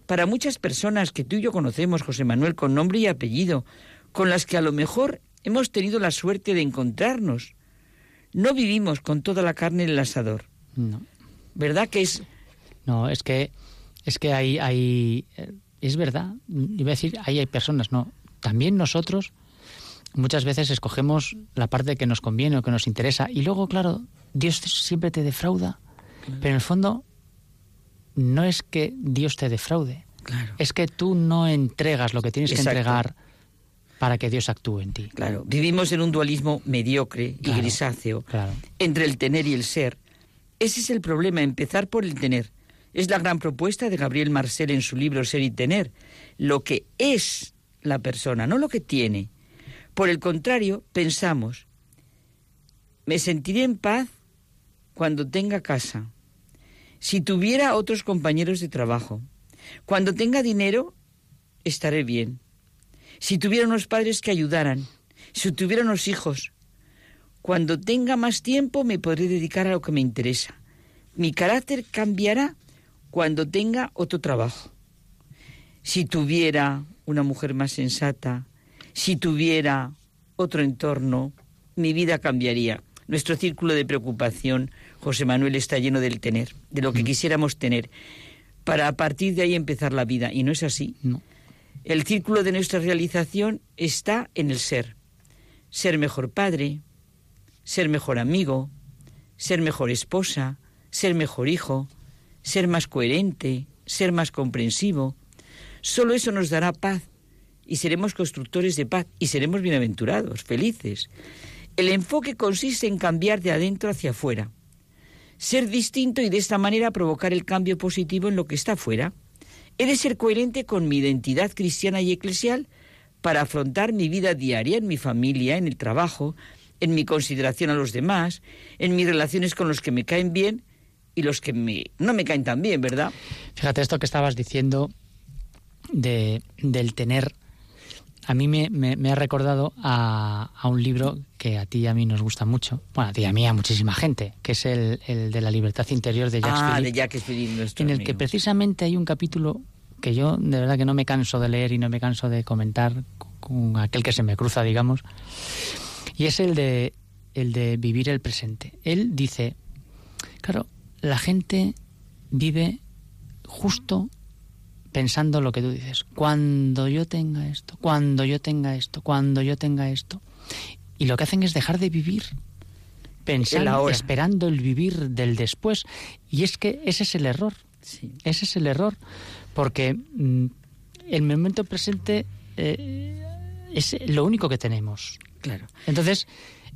para muchas personas que tú y yo conocemos, José Manuel, con nombre y apellido, con las que a lo mejor hemos tenido la suerte de encontrarnos. No vivimos con toda la carne en el asador. No. ¿Verdad que es? No, es que es que hay, hay es verdad, iba a decir, ahí hay personas, no. También nosotros muchas veces escogemos la parte que nos conviene o que nos interesa y luego, claro, Dios siempre te defrauda, pero en el fondo no es que Dios te defraude, es que tú no entregas lo que tienes que entregar para que Dios actúe en ti. Claro, vivimos en un dualismo mediocre y grisáceo entre el tener y el ser. Ese es el problema, empezar por el tener. Es la gran propuesta de Gabriel Marcel en su libro Ser y Tener, lo que es la persona, no lo que tiene. Por el contrario, pensamos, me sentiré en paz cuando tenga casa, si tuviera otros compañeros de trabajo, cuando tenga dinero, estaré bien, si tuviera unos padres que ayudaran, si tuviera unos hijos, cuando tenga más tiempo me podré dedicar a lo que me interesa. Mi carácter cambiará cuando tenga otro trabajo. Si tuviera una mujer más sensata, si tuviera otro entorno, mi vida cambiaría. Nuestro círculo de preocupación, José Manuel, está lleno del tener, de lo que mm. quisiéramos tener, para a partir de ahí empezar la vida. Y no es así. El círculo de nuestra realización está en el ser. Ser mejor padre, ser mejor amigo, ser mejor esposa, ser mejor hijo, ser más coherente, ser más comprensivo. Solo eso nos dará paz y seremos constructores de paz y seremos bienaventurados, felices. El enfoque consiste en cambiar de adentro hacia afuera, ser distinto y de esta manera provocar el cambio positivo en lo que está afuera. He de ser coherente con mi identidad cristiana y eclesial para afrontar mi vida diaria en mi familia, en el trabajo, en mi consideración a los demás, en mis relaciones con los que me caen bien y los que me, no me caen tan bien, ¿verdad? Fíjate esto que estabas diciendo de, del tener a mí me, me, ha recordado a, a, un libro que a ti y a mí nos gusta mucho, bueno, a ti y a mí a muchísima gente, que es el, el de la libertad interior de Jacques ah, Philippe, de Jacques Philippe en el amigo. que precisamente hay un capítulo que yo de verdad que no me canso de leer y no me canso de comentar con aquel que se me cruza, digamos, y es el de, el de vivir el presente. Él dice, claro, la gente vive justo pensando lo que tú dices. Cuando yo tenga esto, cuando yo tenga esto, cuando yo tenga esto. Y lo que hacen es dejar de vivir, pensando, esperando el vivir del después. Y es que ese es el error. Ese es el error. Porque mm, el momento presente eh, es lo único que tenemos. Claro. Entonces,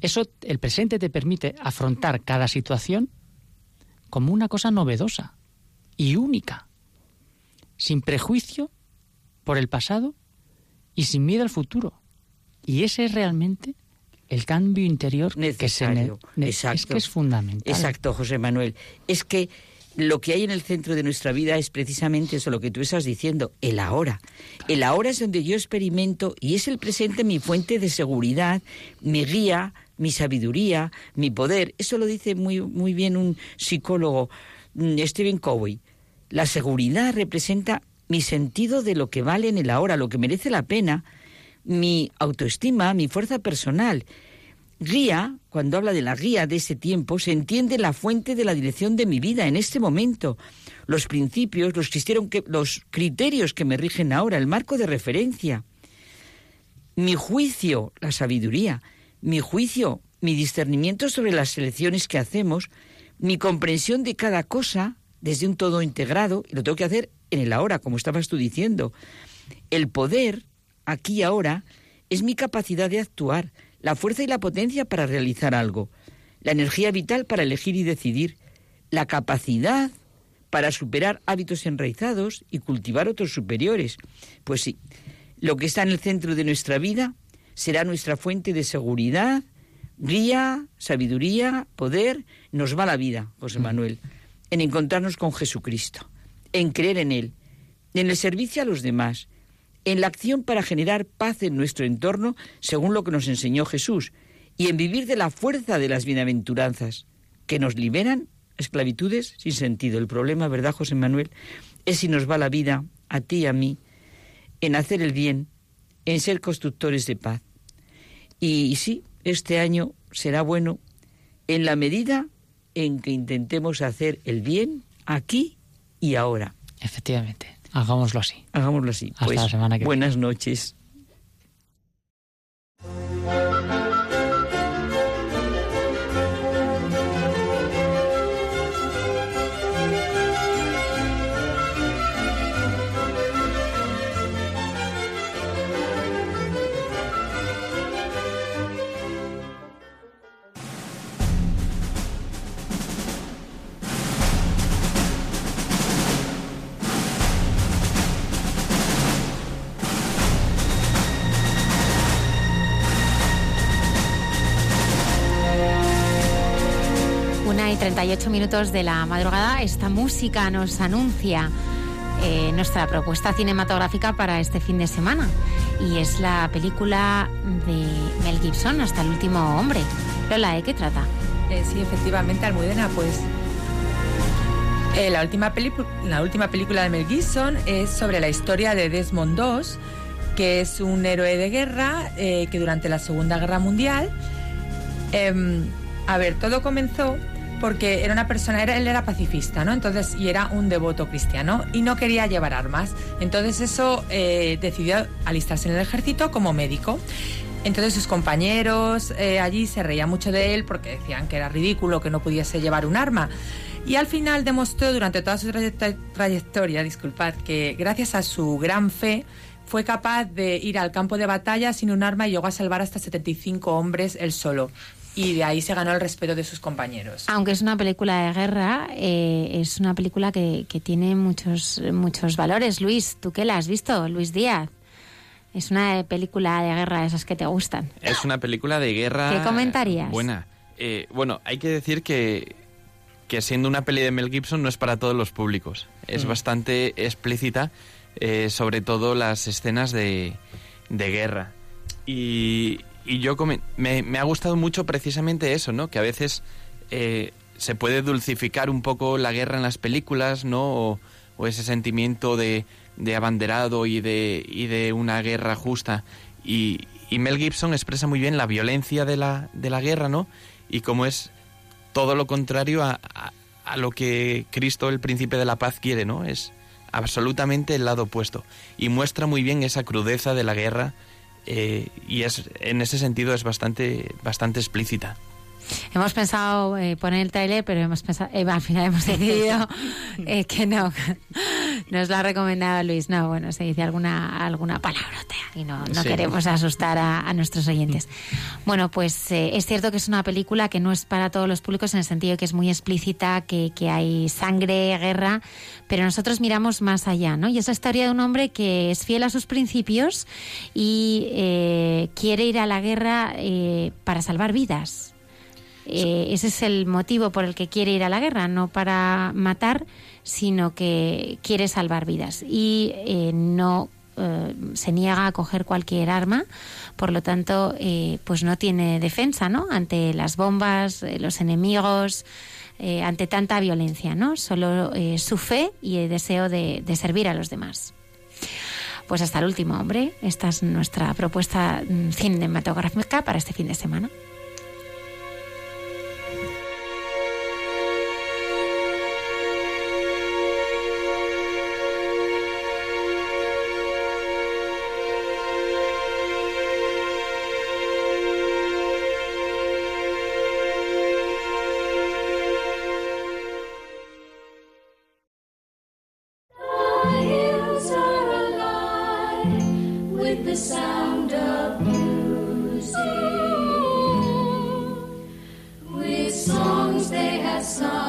eso, el presente te permite afrontar cada situación como una cosa novedosa y única sin prejuicio por el pasado y sin miedo al futuro. Y ese es realmente el cambio interior que se ne- ne- Exacto. es que es fundamental. Exacto, José Manuel. Es que lo que hay en el centro de nuestra vida es precisamente eso, lo que tú estás diciendo, el ahora. El ahora es donde yo experimento y es el presente mi fuente de seguridad, mi guía, mi sabiduría, mi poder. Eso lo dice muy, muy bien un psicólogo, mm, Stephen Covey. La seguridad representa mi sentido de lo que vale en el ahora, lo que merece la pena, mi autoestima, mi fuerza personal. Guía, cuando habla de la guía de ese tiempo, se entiende la fuente de la dirección de mi vida en este momento, los principios, los, los criterios que me rigen ahora, el marco de referencia. Mi juicio, la sabiduría, mi juicio, mi discernimiento sobre las elecciones que hacemos, mi comprensión de cada cosa desde un todo integrado, y lo tengo que hacer en el ahora, como estabas tú diciendo. El poder, aquí ahora, es mi capacidad de actuar, la fuerza y la potencia para realizar algo, la energía vital para elegir y decidir, la capacidad para superar hábitos enraizados y cultivar otros superiores. Pues sí, lo que está en el centro de nuestra vida será nuestra fuente de seguridad, guía, sabiduría, poder. Nos va la vida, José Manuel, en encontrarnos con Jesucristo, en creer en Él, en el servicio a los demás, en la acción para generar paz en nuestro entorno, según lo que nos enseñó Jesús, y en vivir de la fuerza de las bienaventuranzas, que nos liberan esclavitudes sin sentido. El problema, ¿verdad, José Manuel? Es si nos va la vida, a ti y a mí, en hacer el bien, en ser constructores de paz. Y sí, este año será bueno en la medida en que intentemos hacer el bien aquí y ahora. Efectivamente, hagámoslo así. Hagámoslo así. Hasta Pues, la semana que buenas noches. 38 minutos de la madrugada, esta música nos anuncia eh, nuestra propuesta cinematográfica para este fin de semana. Y es la película de Mel Gibson, Hasta el último hombre. Lola, ¿de qué trata? Eh, sí, efectivamente, Almudena, pues eh, la, última la última película de Mel Gibson es sobre la historia de Desmond II, que es un héroe de guerra que durante la Segunda Guerra Mundial, em, a ver, todo comenzó porque era una persona, era, él era pacifista, ¿no? Entonces, y era un devoto cristiano y no quería llevar armas. Entonces eso eh, decidió alistarse en el ejército como médico. Entonces sus compañeros eh, allí se reían mucho de él porque decían que era ridículo que no pudiese llevar un arma. Y al final demostró durante toda su trayecto- trayectoria, disculpad, que gracias a su gran fe fue capaz de ir al campo de batalla sin un arma y llegó a salvar hasta 75 hombres él solo. Y de ahí se ganó el respeto de sus compañeros. Aunque es una película de guerra, eh, es una película que, que tiene muchos, muchos valores. Luis, ¿tú qué la has visto? Luis Díaz. Es una película de guerra, esas que te gustan. Es una película de guerra. ¿Qué comentarías? Buena. Eh, bueno, hay que decir que, que siendo una peli de Mel Gibson no es para todos los públicos. Es Mm. bastante explícita, eh, sobre todo las escenas de, de guerra. Y, y yo me, me ha gustado mucho precisamente eso, ¿no? Que a veces eh, se puede dulcificar un poco la guerra en las películas, ¿no? O, o ese sentimiento de, de abanderado y de, y de una guerra justa. Y, y Mel Gibson expresa muy bien la violencia de la, de la guerra, ¿no? Y cómo es todo lo contrario a, a- a lo que Cristo, el príncipe de la paz, quiere, ¿no? Es absolutamente el lado opuesto. Y muestra muy bien esa crudeza de la guerra eh, y es en ese sentido es bastante, bastante explícita. Hemos pensado eh, poner el trailer, pero hemos pensado, eh, al final hemos decidido eh, que no. Nos lo ha recomendado Luis. No, bueno, se dice alguna alguna palabrota y no, no Sí. queremos asustar a, a nuestros oyentes. Bueno, pues eh, es cierto que es una película que no es para todos los públicos en el sentido que es muy explícita, que, que hay sangre, guerra, pero nosotros miramos más allá, ¿no? Y es la historia de un hombre que es fiel a sus principios y eh, quiere ir a la guerra eh, para salvar vidas. Eh, ese es el motivo por el que quiere ir a la guerra, no para matar, sino que quiere salvar vidas. Y eh, no eh, se niega a coger cualquier arma, por lo tanto, pues no tiene defensa, ¿no? Ante las bombas, los enemigos, ante tanta violencia, ¿no? Solo su fe y el deseo de, de servir a los demás. Pues hasta el último hombre. Esta es nuestra propuesta mm, cinematográfica para este fin de semana. With the sound of music, with songs they have sung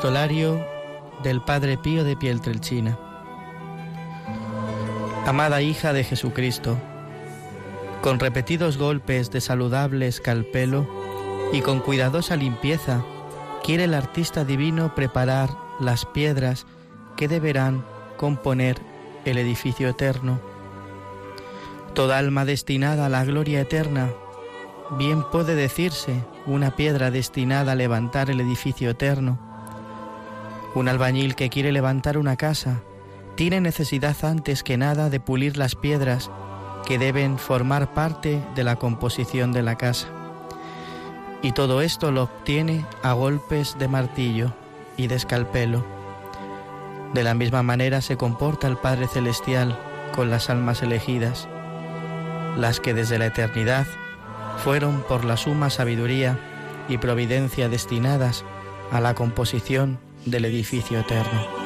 Epistolario del Padre Pío de Pieltrelchina. Amada hija de Jesucristo, con repetidos golpes de saludable escalpelo y con cuidadosa limpieza, quiere el artista divino preparar las piedras que deberán componer el edificio eterno. Toda alma destinada a la gloria eterna, bien puede decirse una piedra destinada a levantar el edificio eterno. Un albañil que quiere levantar una casa tiene necesidad antes que nada de pulir las piedras que deben formar parte de la composición de la casa. Y todo esto lo obtiene a golpes de martillo y de escalpelo. De la misma manera se comporta el Padre Celestial con las almas elegidas, las que desde la eternidad fueron por la suma sabiduría y providencia destinadas a la composición del edificio eterno.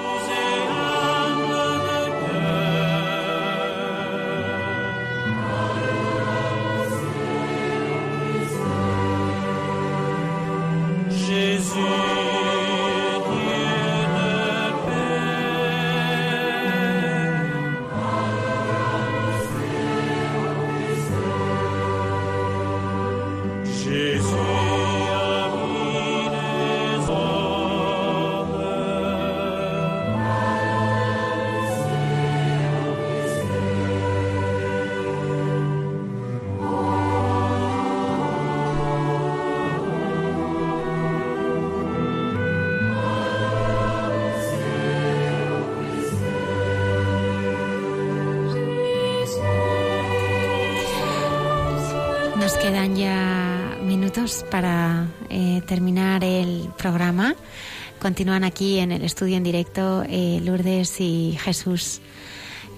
Continúan aquí en el estudio en directo eh, Lourdes y Jesús.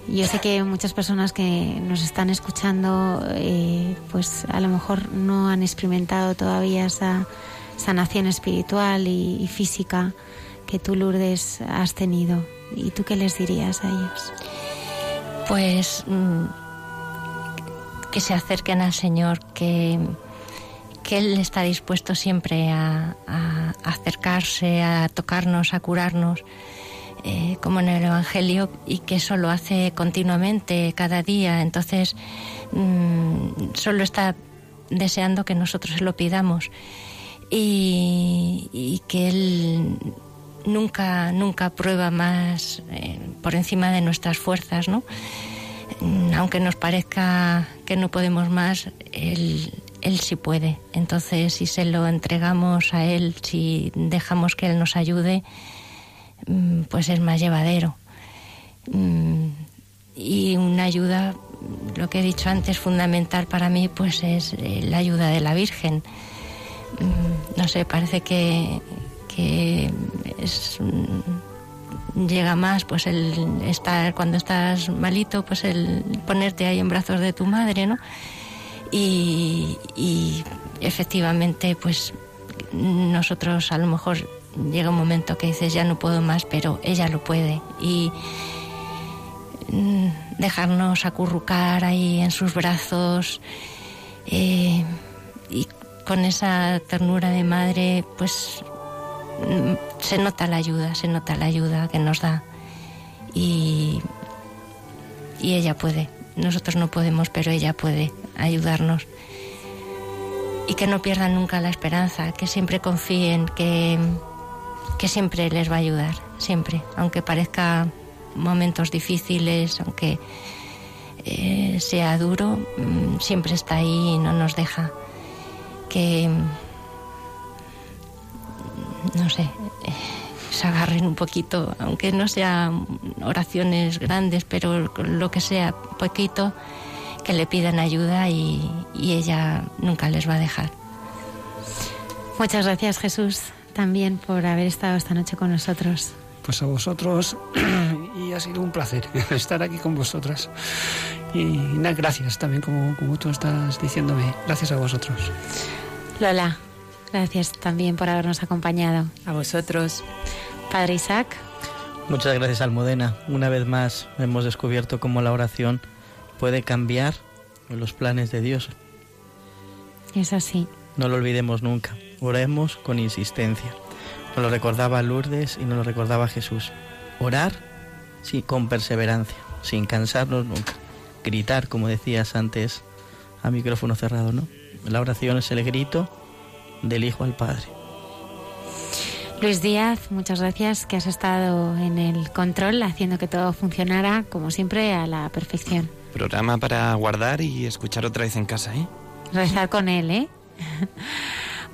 Yo sé que muchas personas que nos están escuchando, eh, pues a lo mejor no han experimentado todavía esa sanación espiritual y, y física que tú, Lourdes, has tenido. ¿Y tú qué les dirías a ellos? Pues mm, que se acerquen al Señor, que, que Él está dispuesto siempre a, acercarse, a tocarnos, a curarnos, eh, como en el Evangelio, y que eso lo hace continuamente, cada día. Entonces, mm, solo está deseando que nosotros lo pidamos y, y que Él nunca, nunca prueba más eh, por encima de nuestras fuerzas, ¿no? Mm, Aunque nos parezca que no podemos más, él, él sí puede. Entonces, si se lo entregamos a Él, si dejamos que Él nos ayude, mm, pues es más llevadero. Mm, Y una ayuda, lo que he dicho antes, fundamental para mí, pues es eh, la ayuda de la Virgen. Mm, No sé, parece que, llega más pues el estar cuando estás malito pues el ponerte ahí en brazos de tu madre no y, efectivamente pues nosotros a lo mejor llega un momento que dices ya no puedo más pero ella lo puede. Y mm, dejarnos acurrucar ahí en sus brazos eh, y con esa ternura de madre pues mm, se nota la ayuda, se nota la ayuda que nos da. Y, y ella puede. Nosotros no podemos, pero ella puede ayudarnos. Y que no pierdan nunca la esperanza, que siempre confíen, que, que siempre les va a ayudar, siempre, aunque parezca momentos difíciles, aunque eh, sea duro, mm, siempre está ahí y no nos deja. Que no sé, se agarren un poquito, aunque no sean oraciones grandes, pero lo que sea, poquito, que le pidan ayuda y, y ella nunca les va a dejar. Muchas gracias, Jesús, también por haber estado esta noche con nosotros. Pues a vosotros y ha sido un placer estar aquí con vosotras. Y nada, gracias también como, como tú estás diciéndome. Gracias a vosotros. Lola, gracias también por habernos acompañado. A vosotros. Padre Isaac, Muchas gracias, Almudena. Una vez más hemos descubierto cómo la oración puede cambiar los planes de Dios. es así. No lo olvidemos nunca. Oremos con insistencia. Nos lo recordaba Lourdes y nos lo recordaba Jesús. Orar sí, con perseverancia, sin cansarnos nunca. Gritar, como decías antes, a micrófono cerrado, ¿no? La oración es el grito del Hijo al Padre. Luis Díaz, muchas gracias que has estado en el control haciendo que todo funcionara, como siempre, a la perfección. Programa para guardar y escuchar otra vez en casa, ¿eh? Rezar con él, ¿eh?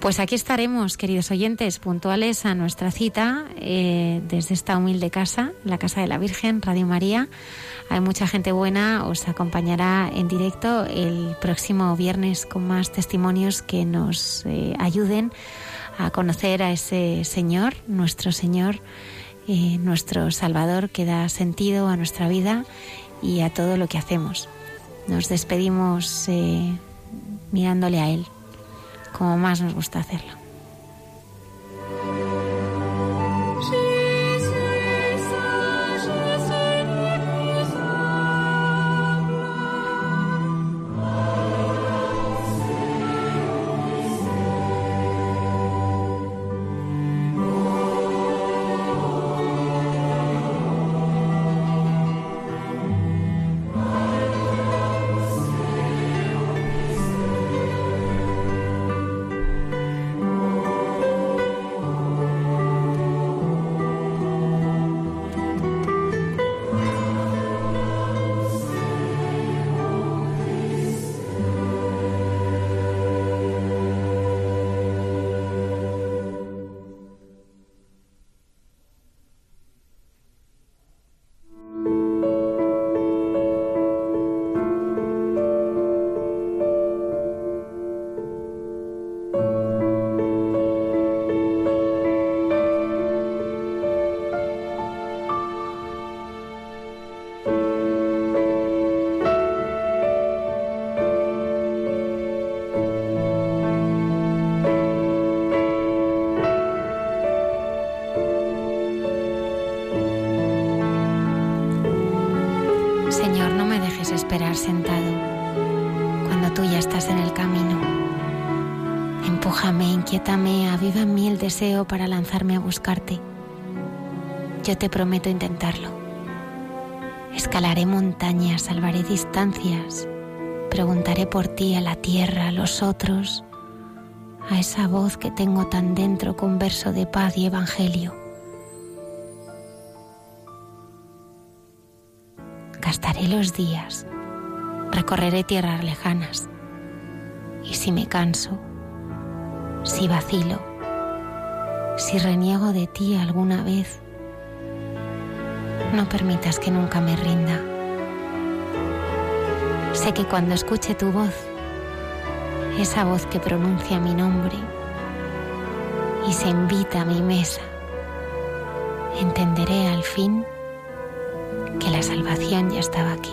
Pues aquí estaremos, queridos oyentes, puntuales a nuestra cita eh, desde esta humilde casa, la Casa de la Virgen, Radio María. Hay mucha gente buena, os acompañará en directo el próximo viernes con más testimonios que nos eh, ayuden a conocer a ese Señor, nuestro Señor, eh, nuestro Salvador que da sentido a nuestra vida y a todo lo que hacemos. Nos despedimos eh, mirándole a Él, como más nos gusta hacerlo. Yo te prometo intentarlo. Escalaré montañas, salvaré distancias, preguntaré por ti a la tierra, a los otros, a esa voz que tengo tan dentro con verso de paz y evangelio. Gastaré los días, recorreré tierras lejanas. Y si me canso, si vacilo, si reniego de ti alguna vez, no permitas que nunca me rinda. Sé que cuando escuche tu voz, esa voz que pronuncia mi nombre y se invita a mi mesa, entenderé al fin que la salvación ya estaba aquí.